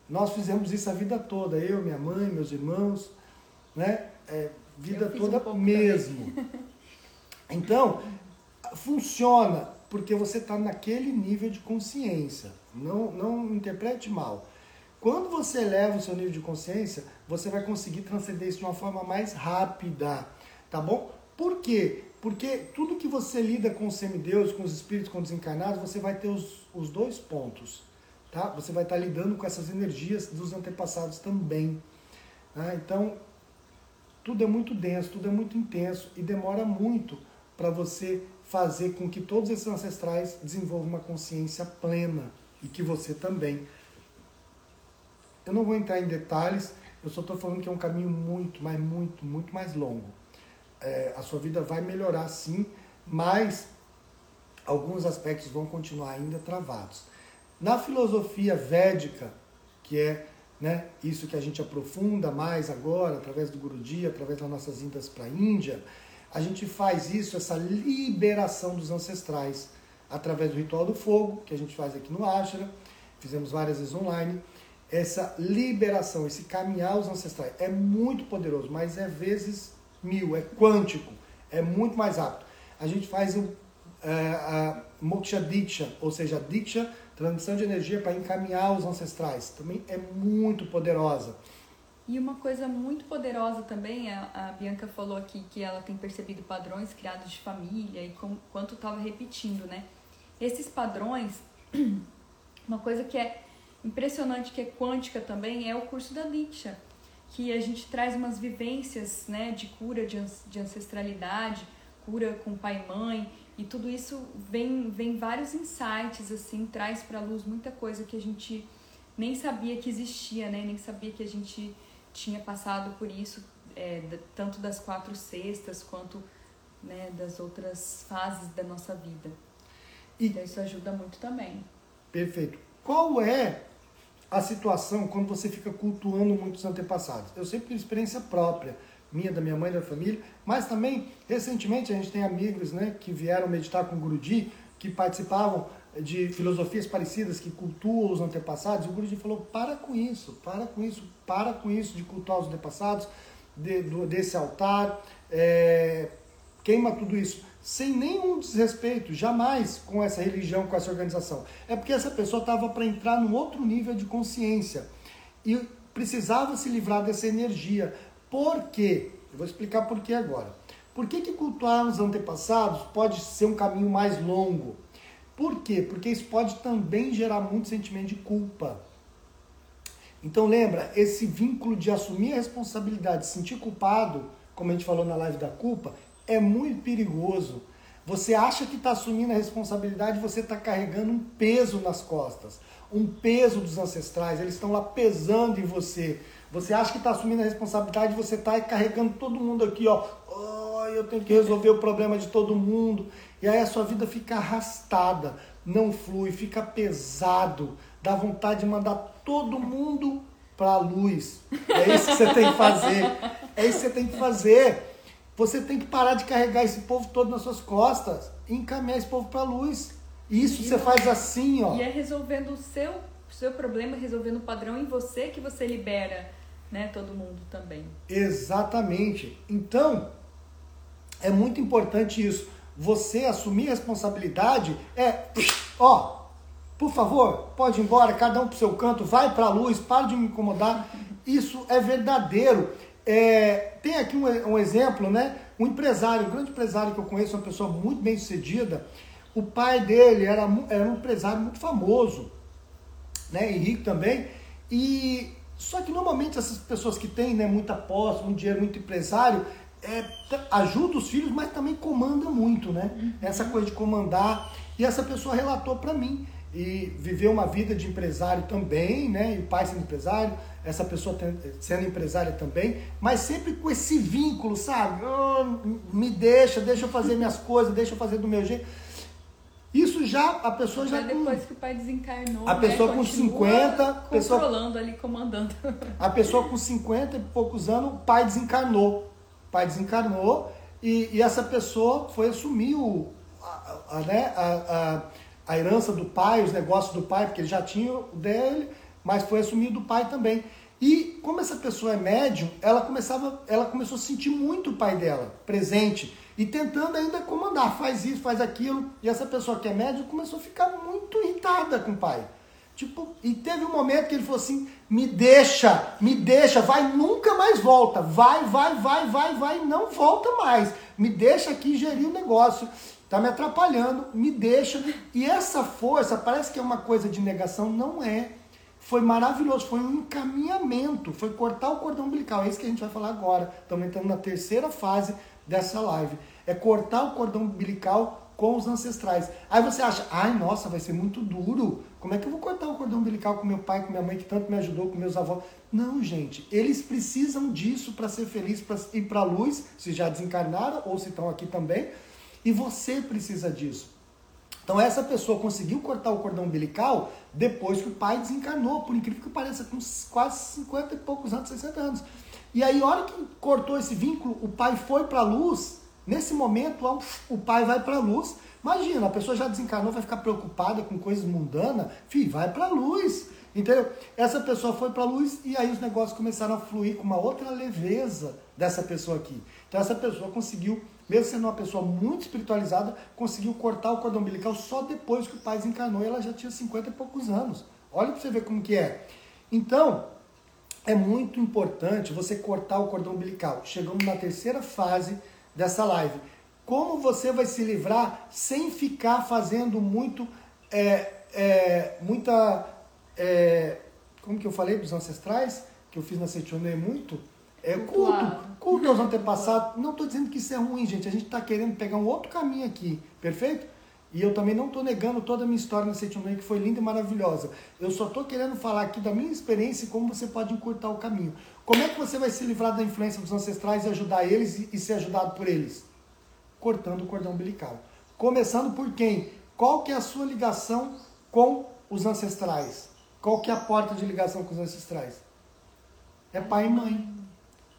Nós fizemos isso a vida toda, eu, minha mãe, meus irmãos, né? É, vida toda um mesmo. Então, Funciona porque você está naquele nível de consciência. Não, não interprete mal. Quando você eleva o seu nível de consciência, você vai conseguir transcender isso de uma forma mais rápida, tá bom? Por quê? Porque tudo que você lida com os semideus, com os espíritos, com os desencarnados, você vai ter os, os dois pontos, tá? Você vai estar lidando com essas energias dos antepassados também. Tá? Então, tudo é muito denso, tudo é muito intenso e demora muito para você fazer com que todos esses ancestrais desenvolvam uma consciência plena e que você também. Eu não vou entrar em detalhes, eu só estou falando que é um caminho muito, mas muito, muito mais longo. É, a sua vida vai melhorar sim, mas alguns aspectos vão continuar ainda travados. Na filosofia védica, que é né, isso que a gente aprofunda mais agora, através do Guruji, através das nossas indas para a Índia, a gente faz isso, essa liberação dos ancestrais, através do ritual do fogo, que a gente faz aqui no Ashra, fizemos várias vezes online, essa liberação, esse caminhar os ancestrais é muito poderoso, mas é vezes mil, é quântico, é muito mais rápido. A gente faz o é, a Moksha Diksha, ou seja, Diksha, transmissão de energia para encaminhar os ancestrais, também é muito poderosa. E uma coisa muito poderosa também, a, Bianca falou aqui que ela tem percebido padrões criados de família e com, quanto estava repetindo, né? Esses padrões, uma coisa que é impressionante, que é quântica também, é o curso da Diksha, que a gente traz umas vivências né, de cura, de, de ancestralidade, cura com pai e mãe, e tudo isso vem, vem vários insights, assim, traz para a luz muita coisa que a gente nem sabia que existia, né? Nem sabia que a gente tinha passado por isso, é, tanto das quatro cestas quanto né, das outras fases da nossa vida. E então isso ajuda muito também. Perfeito. Qual é a situação quando você fica cultuando muitos antepassados? Eu sempre tenho experiência própria minha, da minha mãe, da família, mas também, recentemente, a gente tem amigos né, que vieram meditar com o Guruji, que participavam de filosofias parecidas, que cultuam os antepassados, o Guruji falou, para com isso, para com isso, para com isso de cultuar os antepassados, de, do, desse altar, é, queima tudo isso, sem nenhum desrespeito, jamais com essa religião, com essa organização. É porque essa pessoa estava para entrar num outro nível de consciência e precisava se livrar dessa energia. Por quê? Eu vou explicar por quê agora. Por que, que cultuar os antepassados pode ser um caminho mais longo? Por quê? Porque isso pode também gerar muito sentimento de culpa. Então lembra, esse vínculo de assumir a responsabilidade, sentir culpado, como a gente falou na live da culpa, é muito perigoso. Você acha que está assumindo a responsabilidade, você está carregando um peso nas costas, um peso dos ancestrais, eles estão lá pesando em você. Você acha que está assumindo a responsabilidade, você está carregando todo mundo aqui, ó. Oh, eu tenho que resolver o problema de todo mundo. E aí a sua vida fica arrastada, não flui, fica pesado, dá vontade de mandar todo mundo para a luz. É isso que você tem que fazer. É isso que você tem que fazer. Você tem que parar de carregar esse povo todo nas suas costas e encaminhar esse povo para a luz. Isso e você faz assim, ó. E é resolvendo o seu seu problema resolvendo o padrão em você que você libera, né, todo mundo também. Exatamente. Então, é muito importante isso. Você assumir responsabilidade é, ó, por favor, pode ir embora, cada um pro seu canto, vai para a luz, para de me incomodar. Isso é verdadeiro. É, tem aqui um, um, exemplo, né? Um empresário, um grande empresário que eu conheço, uma pessoa muito bem sucedida. O pai dele era, era um empresário muito famoso né, e rico também. E só que normalmente essas pessoas que têm né, muita posse, muito dinheiro, muito empresário, é, ajuda os filhos, mas também comanda muito, né? Uhum. Essa coisa de comandar. E essa pessoa relatou para mim e viveu uma vida de empresário também, né? E o pai sendo empresário, essa pessoa sendo empresária também, mas sempre com esse vínculo, sabe? Oh, me deixa, deixa eu fazer minhas coisas, deixa eu fazer do meu jeito. Isso já, a pessoa já. depois com, que o pai desencarnou. A pessoa né, com 50. Controlando pessoa, ali, comandando. A pessoa com 50 e poucos anos, o pai desencarnou. O pai desencarnou e, e essa pessoa foi assumir o, a, a, né, a, a, a herança do pai, os negócios do pai, porque ele já tinha o dele, mas foi assumir do pai também. E como essa pessoa é médium, ela começava, ela começou a sentir muito o pai dela presente e tentando ainda comandar, faz isso, faz aquilo. E essa pessoa que é médium começou a ficar muito irritada com o pai. Tipo, e teve um momento que ele falou assim: me deixa, me deixa, vai, nunca mais volta. Vai, vai, vai, vai, vai, não volta mais. Me deixa aqui gerir o negócio. Tá me atrapalhando, me deixa. E essa força, parece que é uma coisa de negação, não é. Foi maravilhoso, foi um encaminhamento, foi cortar o cordão umbilical. É isso que a gente vai falar agora. Estamos entrando na terceira fase dessa live. É cortar o cordão umbilical com os ancestrais. Aí você acha, ai nossa, vai ser muito duro. Como é que eu vou cortar o cordão umbilical com meu pai, com minha mãe, que tanto me ajudou, com meus avós? Não, gente, eles precisam disso para ser feliz, para ir para a luz, se já desencarnaram ou se estão aqui também. E você precisa disso. Então essa pessoa conseguiu cortar o cordão umbilical depois que o pai desencarnou, por incrível que pareça, com quase 50 e poucos anos, 60 anos. E aí, a hora que cortou esse vínculo, o pai foi para a luz, nesse momento o pai vai para a luz. Imagina, a pessoa já desencarnou, vai ficar preocupada com coisas mundanas, filho, vai para a luz. Entendeu? Essa pessoa foi para a luz e aí os negócios começaram a fluir com uma outra leveza dessa pessoa aqui. Então essa pessoa conseguiu mesmo sendo uma pessoa muito espiritualizada, conseguiu cortar o cordão umbilical só depois que o pai desencarnou e ela já tinha 50 e poucos anos. Olha para você ver como que é. Então, é muito importante você cortar o cordão umbilical. Chegamos na terceira fase dessa live. Como você vai se livrar sem ficar fazendo muito, é, é, muita, é, como que eu falei dos ancestrais, que eu fiz na Setionê muito, é culto, culto aos antepassados. Não estou dizendo que isso é ruim, gente. A gente está querendo pegar um outro caminho aqui, perfeito? E eu também não estou negando toda a minha história no Sentimento, que foi linda e maravilhosa. Eu só estou querendo falar aqui da minha experiência e como você pode encurtar o caminho. Como é que você vai se livrar da influência dos ancestrais e ajudar eles e, e ser ajudado por eles? Cortando o cordão umbilical. Começando por quem? Qual que é a sua ligação com os ancestrais? Qual que é a porta de ligação com os ancestrais? É pai e mãe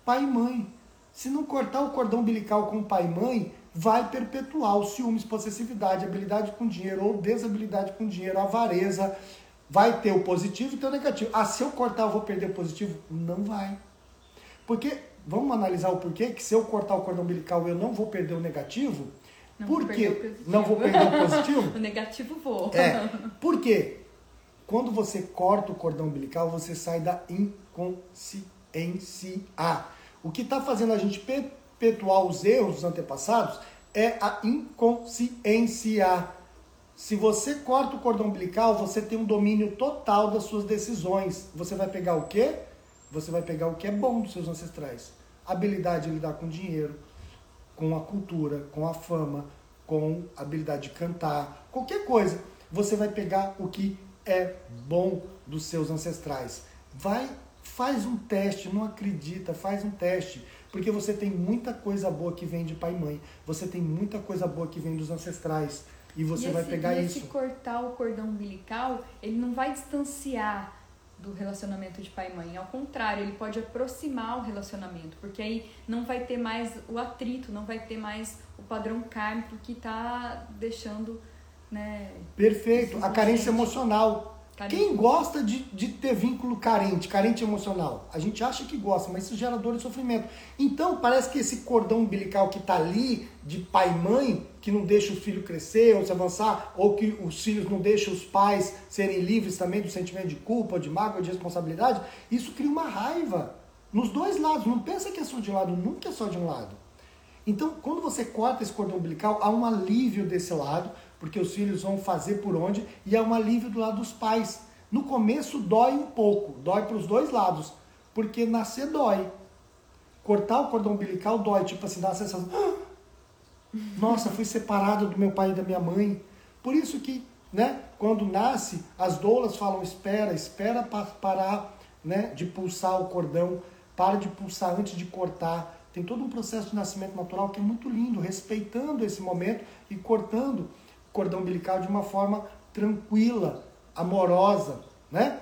pai e mãe. Se não cortar o cordão umbilical com pai e mãe, vai perpetuar o ciúmes, possessividade, habilidade com dinheiro ou desabilidade com dinheiro, avareza. Vai ter o positivo e ter o negativo. Ah, se eu cortar eu vou perder o positivo? Não vai. Porque, vamos analisar o porquê, que se eu cortar o cordão umbilical eu não vou perder o negativo. Não Por quê? Não vou perder o positivo? o negativo vou. É. Por quê? Quando você corta o cordão umbilical, você sai da inconsciência. O que está fazendo a gente perpetuar os erros dos antepassados é a inconsciência. Se você corta o cordão umbilical, você tem um domínio total das suas decisões. Você vai pegar o quê? Você vai pegar o que é bom dos seus ancestrais. Habilidade de lidar com dinheiro, com a cultura, com a fama, com a habilidade de cantar, qualquer coisa. Você vai pegar o que é bom dos seus ancestrais. Vai Faz um teste, não acredita, faz um teste. Porque você tem muita coisa boa que vem de pai e mãe. Você tem muita coisa boa que vem dos ancestrais. E você e vai esse, pegar e isso. Esse cortar o cordão umbilical, ele não vai distanciar do relacionamento de pai e mãe. Ao contrário, ele pode aproximar o relacionamento, porque aí não vai ter mais o atrito, não vai ter mais o padrão kármico que está deixando, né? Perfeito. A carência emocional. Carente. Quem gosta de, de ter vínculo carente, carente emocional? A gente acha que gosta, mas isso gera dor e sofrimento. Então, parece que esse cordão umbilical que está ali, de pai e mãe, que não deixa o filho crescer ou se avançar, ou que os filhos não deixam os pais serem livres também do sentimento de culpa, de mágoa, de responsabilidade, isso cria uma raiva nos dois lados. Não pensa que é só de um lado, nunca é só de um lado. Então, quando você corta esse cordão umbilical, há um alívio desse lado, porque os filhos vão fazer por onde, e é um alívio do lado dos pais. No começo dói um pouco, dói para os dois lados, porque nascer dói. Cortar o cordão umbilical dói, tipo assim, dá a sensação, "Ah, nossa, fui separado do meu pai e da minha mãe. Por isso que, né, quando nasce, as doulas falam, espera, espera para parar, né, de pulsar o cordão, para de pulsar antes de cortar. Tem todo um processo de nascimento natural que é muito lindo, respeitando esse momento e cortando cordão umbilical de uma forma tranquila, amorosa, né?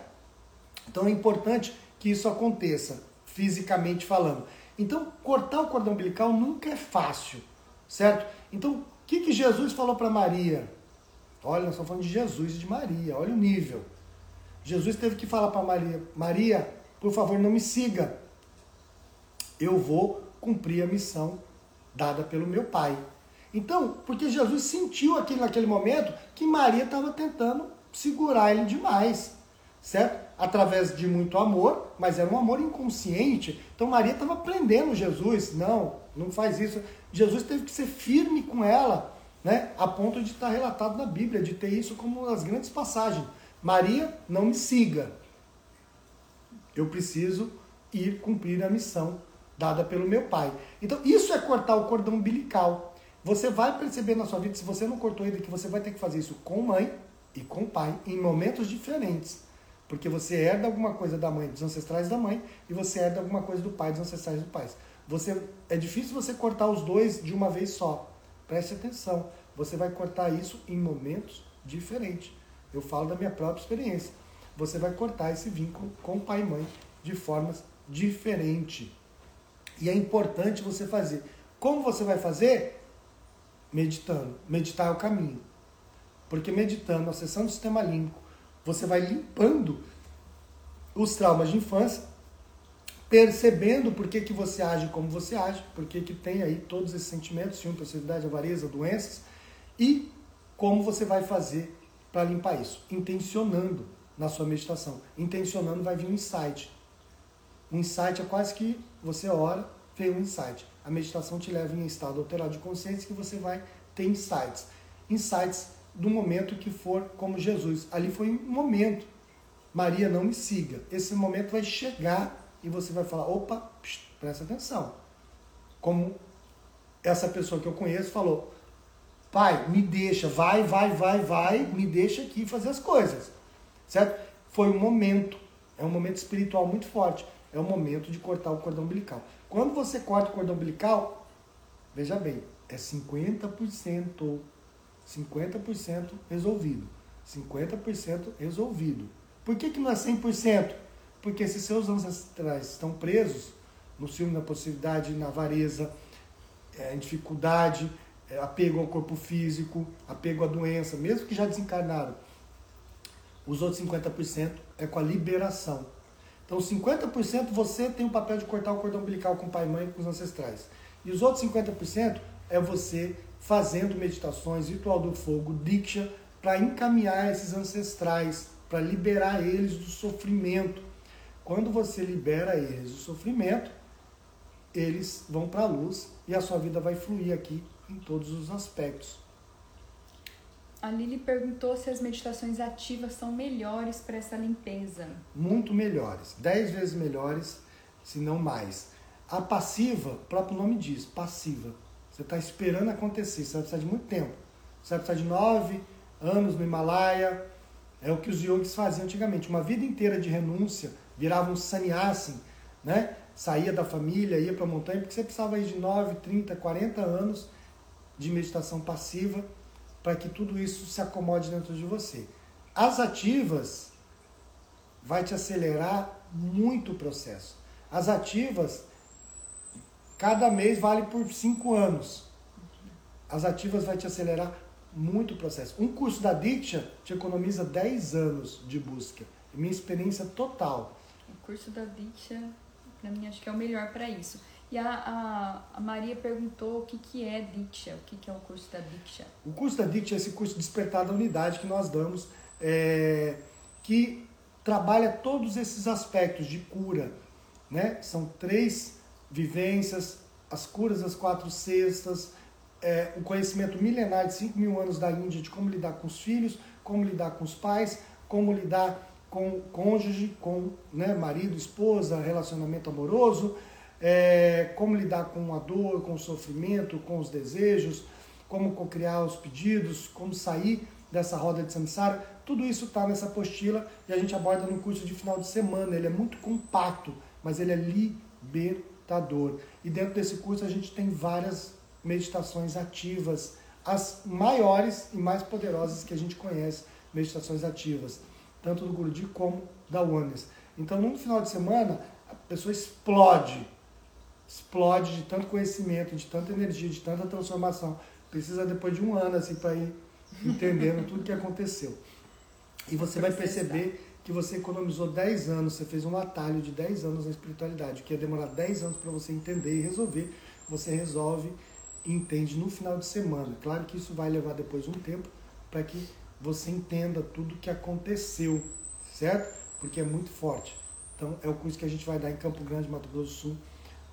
Então é importante que isso aconteça, fisicamente falando. Então, cortar o cordão umbilical nunca é fácil, certo? Então, o que, que Jesus falou para Maria? Olha, nós estamos falando de Jesus e de Maria, olha o nível. Jesus teve que falar para Maria, Maria, por favor, não me siga. Eu vou cumprir a missão dada pelo meu pai. Então, porque Jesus sentiu aqui naquele momento que Maria estava tentando segurar ele demais, certo? Através de muito amor, mas era um amor inconsciente. Então Maria estava prendendo Jesus. Não, não faz isso. Jesus teve que ser firme com ela, né? A ponto de estar relatado na Bíblia, de ter isso como uma das grandes passagens. Maria, não me siga. Eu preciso ir cumprir a missão dada pelo meu pai. Então, isso é cortar o cordão umbilical. Você vai perceber na sua vida, se você não cortou ainda, que você vai ter que fazer isso com mãe e com pai, em momentos diferentes. Porque você herda alguma coisa da mãe, dos ancestrais da mãe, e você herda alguma coisa do pai, dos ancestrais do pai. Você, é difícil você cortar os dois de uma vez só. Preste atenção. Você vai cortar isso em momentos diferentes. Eu falo da minha própria experiência. Você vai cortar esse vínculo com pai e mãe de formas diferentes. E é importante você fazer. Como você vai fazer? Meditando. Meditar é o caminho. Porque meditando, acessando o sistema límbico, você vai limpando os traumas de infância, percebendo por que, que você age como você age, por que, que tem aí todos esses sentimentos, ciúme, possibilidade, avareza, doenças, e como você vai fazer para limpar isso. Intencionando na sua meditação. Intencionando vai vir um insight. Um insight é quase que você ora, vem um insight. A meditação te leva em estado alterado de consciência que você vai ter insights. Insights do momento que for como Jesus. Ali foi um momento. Maria, não me siga. Esse momento vai chegar e você vai falar: opa, psh, presta atenção. Como essa pessoa que eu conheço falou: pai, me deixa, vai, vai, vai, vai, me deixa aqui fazer as coisas. Certo? Foi um momento. É um momento espiritual muito forte é o momento de cortar o cordão umbilical. Quando você corta o cordão umbilical, veja bem, é 50%, 50% resolvido. 50% resolvido. Por que, que não é 100%? Porque se seus ancestrais estão presos no ciúme, na possibilidade, na avareza, é, em dificuldade, é, apego ao corpo físico, apego à doença, mesmo que já desencarnaram, os outros 50% é com a liberação. Então, 50% você tem o papel de cortar o cordão umbilical com pai e mãe, com os ancestrais. E os outros 50% é você fazendo meditações, ritual do fogo, diksha, para encaminhar esses ancestrais, para liberar eles do sofrimento. Quando você libera eles do sofrimento, eles vão para a luz e a sua vida vai fluir aqui em todos os aspectos. A Lili perguntou se as meditações ativas são melhores para essa limpeza. Muito melhores, dez vezes melhores, se não mais. A passiva, o próprio nome diz, passiva. Você está esperando acontecer, você vai precisar de muito tempo. Você vai precisar de nove anos no Himalaia. É o que os yogis faziam antigamente. Uma vida inteira de renúncia, virava um sannyasi, né? Saía da família, ia para a montanha, porque você precisava de 9, 30, 40 anos de meditação passiva para que tudo isso se acomode dentro de você. As ativas vai te acelerar muito o processo. As ativas, cada mês vale por cinco anos. As ativas vai te acelerar muito o processo. Um curso da Diksha te economiza 10 anos de busca. Minha experiência total. O curso da Diksha, para mim, acho que é o melhor para isso. E a, a, Maria perguntou o que, que é Diksha, o que, que é o curso da Diksha. O curso da Diksha é esse curso Despertar da Unidade que nós damos, é, que trabalha todos esses aspectos de cura. Né? São três vivências, as curas das quatro cestas, é, o conhecimento milenar de 5 mil anos da Índia de como lidar com os filhos, como lidar com os pais, como lidar com cônjuge, com né, marido, esposa, relacionamento amoroso, é, como lidar com a dor, com o sofrimento, com os desejos, como cocriar os pedidos, como sair dessa roda de samsara. Tudo isso está nessa apostila e a gente aborda no curso de final de semana. Ele é muito compacto, mas ele é libertador. E dentro desse curso a gente tem várias meditações ativas, as maiores e mais poderosas que a gente conhece, meditações ativas, tanto do Guruji como da Oneness. Então, no final de semana, a pessoa explode explode de tanto conhecimento, de tanta energia, de tanta transformação. Precisa depois de um ano assim para ir entendendo tudo que aconteceu. E você vai perceber que você economizou 10 anos, você fez um atalho de 10 anos na espiritualidade, que ia demorar 10 anos para você entender e resolver, você resolve e entende no final de semana. Claro que isso vai levar depois um tempo para que você entenda tudo o que aconteceu, certo? Porque é muito forte. Então é o curso que a gente vai dar em Campo Grande, Mato Grosso do Sul,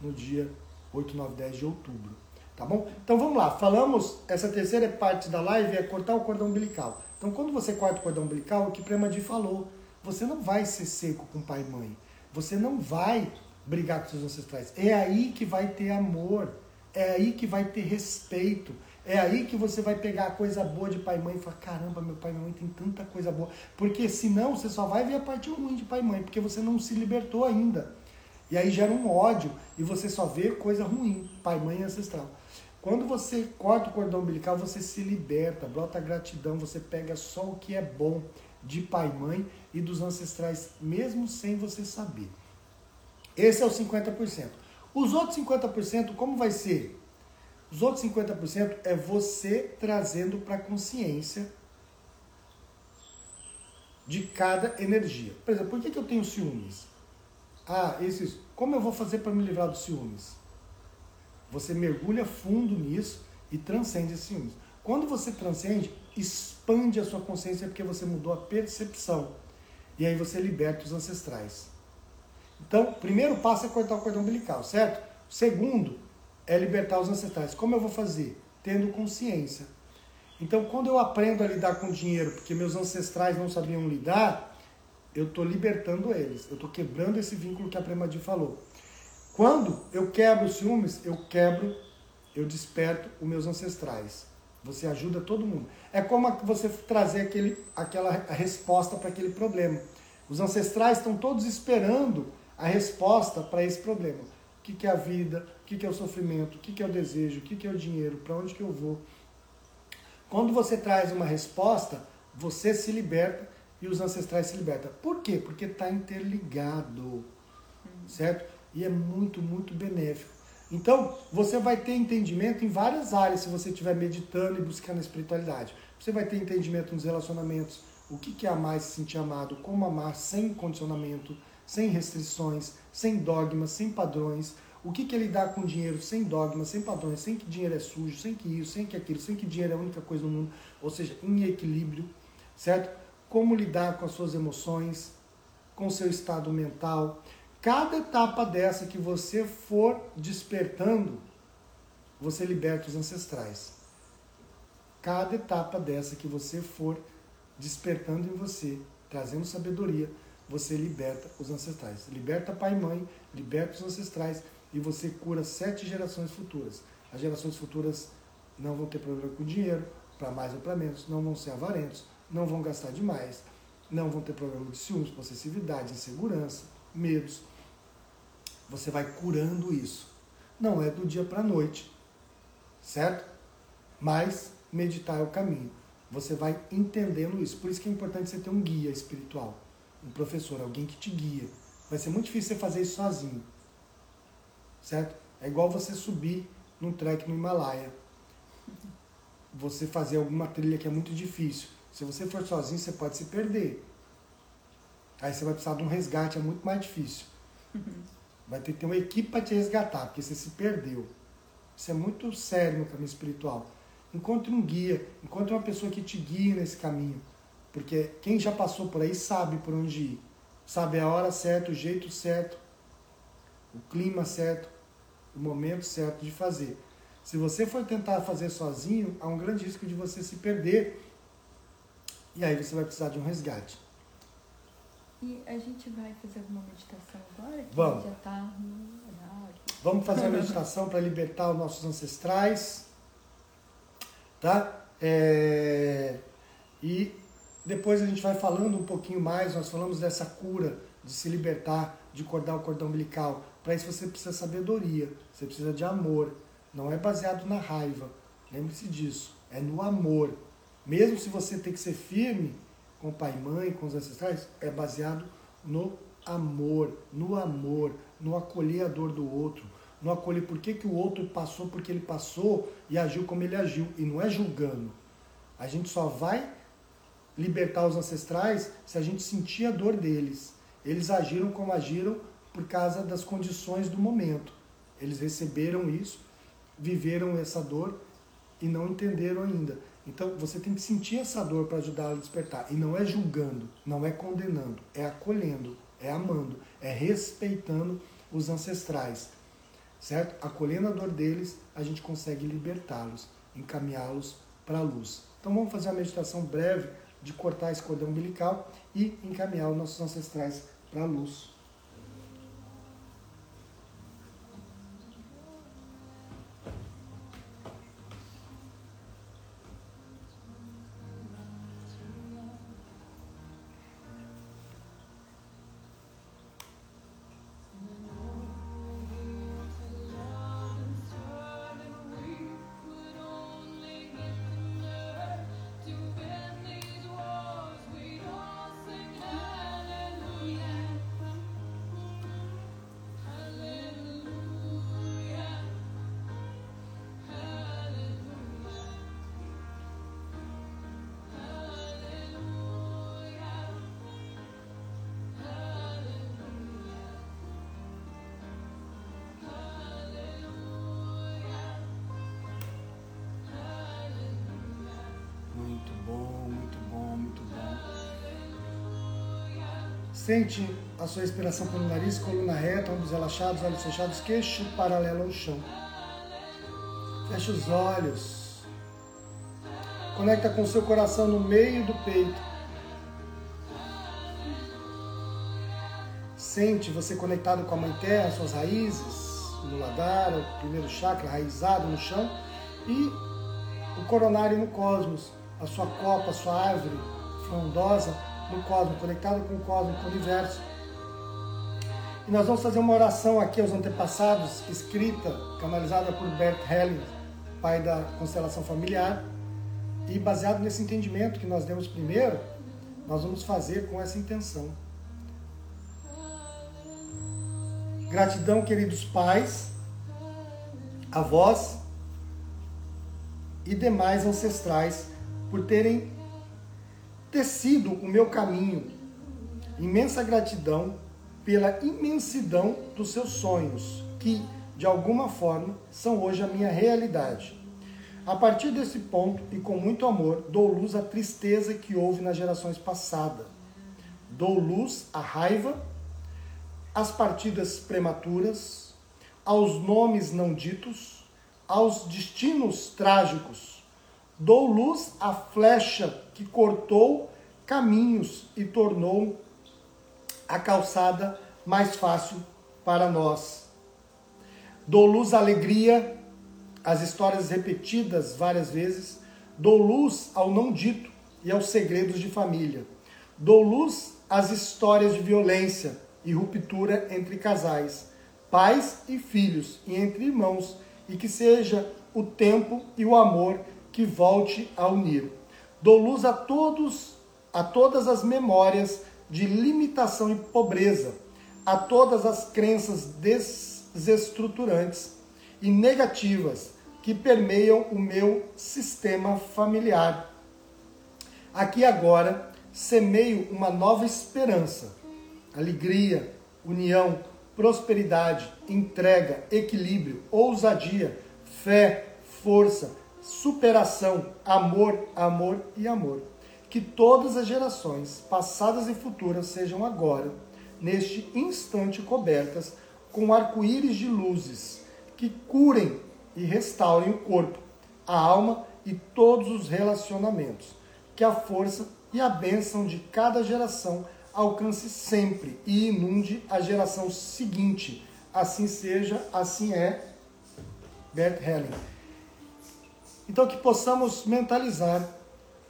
no dia 8, 9, 10 de outubro. Tá bom? Então vamos lá, falamos, essa terceira parte da live é cortar o cordão umbilical. Então quando você corta o cordão umbilical, o que Premadi falou, você não vai ser seco com pai e mãe. Você não vai brigar com seus ancestrais. É aí que vai ter amor. É aí que vai ter respeito. É aí que você vai pegar a coisa boa de pai e mãe e falar: caramba, meu pai e mãe tem tanta coisa boa. Porque senão você só vai ver a parte ruim de pai e mãe, porque você não se libertou ainda. E aí gera um ódio e você só vê coisa ruim, pai, mãe ancestral. Quando você corta o cordão umbilical, você se liberta, brota gratidão, você pega só o que é bom de pai mãe e dos ancestrais, mesmo sem você saber. Esse é o 50%. Os outros 50%, como vai ser? Os outros 50% é você trazendo para a consciência de cada energia. Por exemplo, por que, que eu tenho ciúmes? Ah, esses. Como eu vou fazer para me livrar dos ciúmes? Você mergulha fundo nisso e transcende esses ciúmes. Quando você transcende, expande a sua consciência porque você mudou a percepção. E aí você liberta os ancestrais. Então, primeiro passo é cortar o cordão umbilical, certo? O segundo é libertar os ancestrais. Como eu vou fazer? Tendo consciência. Então, quando eu aprendo a lidar com dinheiro, porque meus ancestrais não sabiam lidar, eu estou libertando eles. Eu estou quebrando esse vínculo que a Premadi falou. Quando eu quebro os ciúmes, eu quebro, eu desperto os meus ancestrais. Você ajuda todo mundo. É como você trazer aquele, aquela resposta para aquele problema. Os ancestrais estão todos esperando a resposta para esse problema. O que, que, é a vida? O que, que é o sofrimento? O que, que é o desejo? O que, que é o dinheiro? Para onde que eu vou? Quando você traz uma resposta, você se liberta e os ancestrais se libertam. Por quê? Porque está interligado, certo? E é muito, muito benéfico. Então, você vai ter entendimento em várias áreas se você estiver meditando e buscando a espiritualidade. Você vai ter entendimento nos relacionamentos, o que é amar e se sentir amado, como amar sem condicionamento, sem restrições, sem dogmas, sem padrões. O que é lidar com dinheiro sem dogmas, sem padrões, sem que dinheiro é sujo, sem que isso, sem que aquilo, sem que dinheiro é a única coisa no mundo, ou seja, em equilíbrio, certo? Como lidar com as suas emoções, com seu estado mental, Cada etapa dessa que você for despertando, você liberta os ancestrais. Cada etapa dessa que você for despertando em você, trazendo sabedoria, você liberta os ancestrais. Liberta pai e mãe, liberta os ancestrais e você cura sete gerações futuras. As gerações futuras não vão ter problema com dinheiro, para mais ou para menos, não vão ser avarentos, não vão gastar demais, não vão ter problema de ciúmes, possessividade, insegurança, medos você vai curando isso. Não é do dia para a noite, certo? Mas meditar é o caminho. Você vai entendendo isso. Por isso que é importante você ter um guia espiritual, um professor, alguém que te guia. Vai ser muito difícil você fazer isso sozinho, certo? É igual você subir num trek no Himalaia. Você fazer alguma trilha que é muito difícil. Se você for sozinho, você pode se perder. Aí você vai precisar de um resgate, é muito mais difícil. Vai ter que ter uma equipe para te resgatar, porque você se perdeu. Isso é muito sério no caminho espiritual. Encontre um guia, encontre uma pessoa que te guie nesse caminho. Porque quem já passou por aí sabe por onde ir. Sabe a hora certa, o jeito certo, o clima certo, o momento certo de fazer. Se você for tentar fazer sozinho, há um grande risco de você se perder. E aí você vai precisar de um resgate. E a gente vai fazer alguma meditação agora? Vamos. já tá no horário. Vamos fazer uma meditação para libertar os nossos ancestrais. Tá? É... E depois a gente vai falando um pouquinho mais. Nós falamos dessa cura, de se libertar, de cortar o cordão umbilical. Para isso você precisa de sabedoria, você precisa de amor. Não é baseado na raiva. Lembre-se disso. É no amor. Mesmo se você tem que ser firme, com pai e mãe, com os ancestrais, é baseado no amor, no amor, no acolher a dor do outro, no acolher por que, que o outro passou porque ele passou e agiu como ele agiu. E não é julgando. A gente só vai libertar os ancestrais se a gente sentir a dor deles. Eles agiram como agiram por causa das condições do momento. Eles receberam isso, viveram essa dor e não entenderam ainda. Então você tem que sentir essa dor para ajudá-la a despertar. E não é julgando, não é condenando, é acolhendo, é amando, é respeitando os ancestrais. Certo? Acolhendo a dor deles, a gente consegue libertá-los, encaminhá-los para a luz. Então vamos fazer uma meditação breve de cortar esse cordão umbilical e encaminhar os nossos ancestrais para a luz. Sente a sua respiração pelo nariz, coluna reta, ombros relaxados, olhos fechados, queixo paralelo ao chão. Feche os olhos. Conecta com o seu coração no meio do peito. Sente você conectado com a Mãe Terra, suas raízes, no ladar, o primeiro chakra raizado no chão e o coronário no cosmos, a sua copa, a sua árvore frondosa no cosmos, conectado com o cosmos, com o universo. E nós vamos fazer uma oração aqui aos antepassados, escrita, canalizada por Bert Helling, pai da constelação familiar. E baseado nesse entendimento que nós demos primeiro, nós vamos fazer com essa intenção. Gratidão, queridos pais, avós e demais ancestrais, por terem ter sido o meu caminho. Imensa gratidão pela imensidão dos seus sonhos, que, de alguma forma, são hoje a minha realidade. A partir desse ponto, e com muito amor, dou luz à tristeza que houve nas gerações passadas. Dou luz à raiva, às partidas prematuras, aos nomes não ditos, aos destinos trágicos. Dou luz à flecha que cortou caminhos e tornou a calçada mais fácil para nós. Dou luz à alegria, às histórias repetidas várias vezes, dou luz ao não dito e aos segredos de família. Dou luz às histórias de violência e ruptura entre casais, pais e filhos e entre irmãos, e que seja o tempo e o amor que volte a unir. Dou luz a todos, a todas as memórias de limitação e pobreza, a todas as crenças desestruturantes e negativas que permeiam o meu sistema familiar. Aqui agora semeio uma nova esperança, alegria, união, prosperidade, entrega, equilíbrio, ousadia, fé, força, superação, amor, amor e amor. Que todas as gerações, passadas e futuras, sejam agora, neste instante, cobertas com arco-íris de luzes que curem e restaurem o corpo, a alma e todos os relacionamentos. Que a força e a bênção de cada geração alcance sempre e inunde a geração seguinte. Assim seja, assim é. Bert Helling. Então, que possamos mentalizar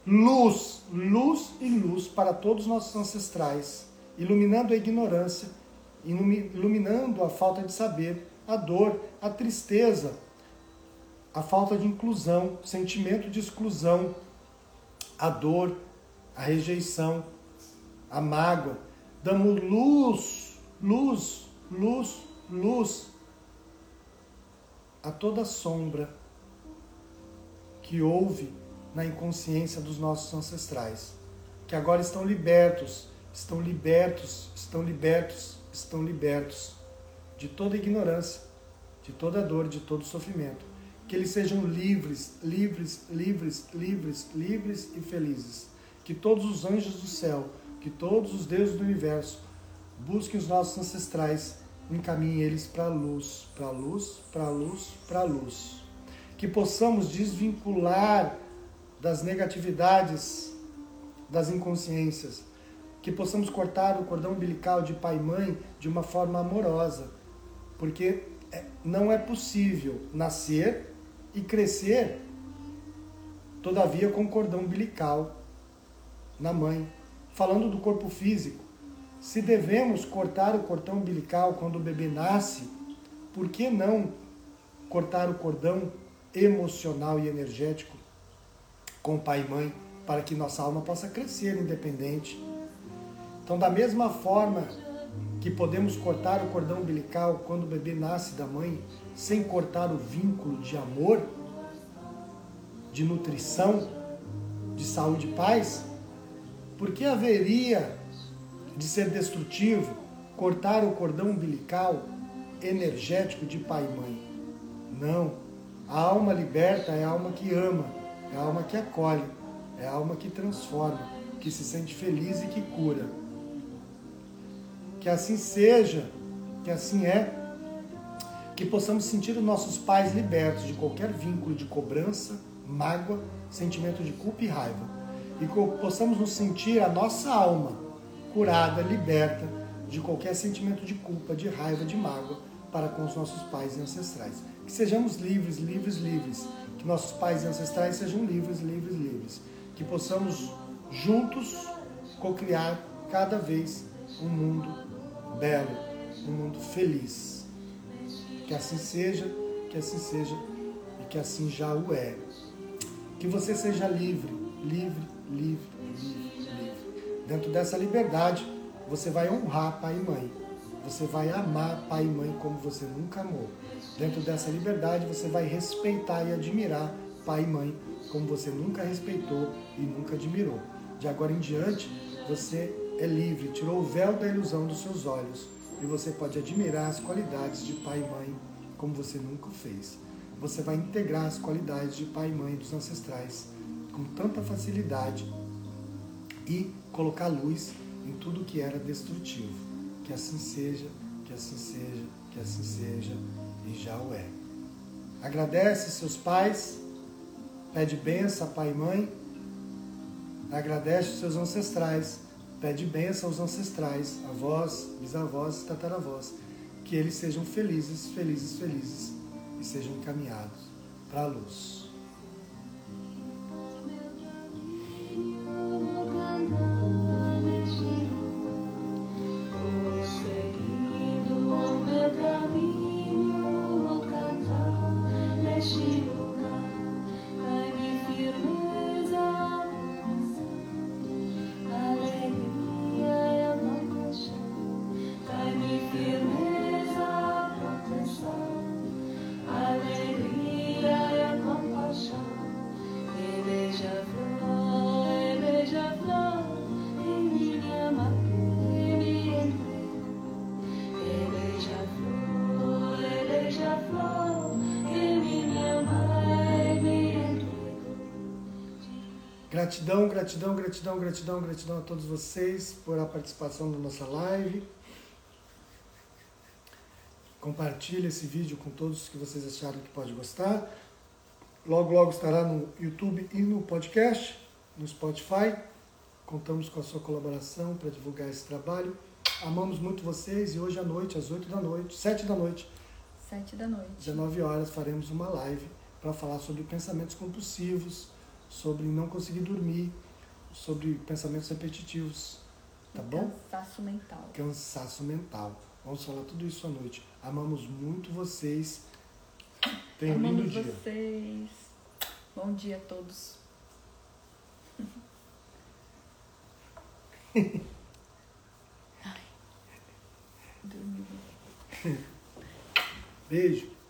luz, luz e luz para todos os nossos ancestrais, iluminando a ignorância, iluminando a falta de saber, a dor, a tristeza, a falta de inclusão, sentimento de exclusão, a dor, a rejeição, a mágoa. Damos luz, luz, luz, luz a toda sombra que houve na inconsciência dos nossos ancestrais. que agora estão libertos, estão libertos, estão libertos, estão libertos de toda ignorância, de toda dor, de todo sofrimento. Que eles sejam livres, livres, livres, livres, livres e felizes. Que todos os anjos do céu, que todos os deuses do universo busquem os nossos ancestrais, encaminhem eles para a luz, para a luz, para a luz, para a luz. Que possamos desvincular das negatividades, das inconsciências, que possamos cortar o cordão umbilical de pai e mãe de uma forma amorosa, porque é, não é possível nascer e crescer, todavia, com cordão umbilical na mãe. Falando do corpo físico, se devemos cortar o cordão umbilical quando o bebê nasce, por que não cortar o cordão emocional e energético com pai e mãe para que nossa alma possa crescer independente? Então, da mesma forma que podemos cortar o cordão umbilical quando o bebê nasce da mãe, sem cortar o vínculo de amor, de nutrição, de saúde e paz, por que haveria de ser destrutivo cortar o cordão umbilical energético de pai e mãe? Não. A alma liberta é a alma que ama, é a alma que acolhe, é a alma que transforma, que se sente feliz e que cura. Que assim seja, que assim é, que possamos sentir os nossos pais libertos de qualquer vínculo de cobrança, mágoa, sentimento de culpa e raiva. E que possamos nos sentir a nossa alma curada, liberta de qualquer sentimento de culpa, de raiva, de mágoa para com os nossos pais e ancestrais. Que sejamos livres, livres, livres. Que nossos pais ancestrais sejam livres, livres, livres. Que possamos juntos co-criar cada vez um mundo belo, um mundo feliz. Que assim seja, que assim seja e que assim já o é. Que você seja livre, livre, livre, livre, livre. Dentro dessa liberdade, você vai honrar pai e mãe. Você vai amar pai e mãe como você nunca amou. Dentro dessa liberdade, você vai respeitar e admirar pai e mãe como você nunca respeitou e nunca admirou. De agora em diante, você é livre, tirou o véu da ilusão dos seus olhos e você pode admirar as qualidades de pai e mãe como você nunca fez. Você vai integrar as qualidades de pai e mãe dos ancestrais com tanta facilidade e colocar luz em tudo que era destrutivo. Que assim seja, que assim seja, que assim seja e já o é. Agradece seus pais, pede benção a pai e mãe, agradece seus ancestrais Pede bênção aos ancestrais, avós, bisavós tataravós, que eles sejam felizes, felizes, felizes e sejam encaminhados para a luz. Gratidão, gratidão, gratidão, gratidão, a todos vocês por a participação na nossa live. Compartilhe esse vídeo com todos que vocês acharam que pode gostar. Logo, logo estará no YouTube e no podcast, no Spotify. Contamos com a sua colaboração para divulgar esse trabalho. Amamos muito vocês e hoje à noite, às 8 da noite, 7 da noite, 7 da noite, 19 horas, faremos uma live para falar sobre pensamentos compulsivos sobre não conseguir dormir, sobre pensamentos repetitivos. Tá bom? Cansaço mental. Cansaço mental. Vamos falar tudo isso à noite. Amamos muito vocês. Tenham um lindo dia. vocês. Bom dia a todos. Ai. Dormi. Beijo.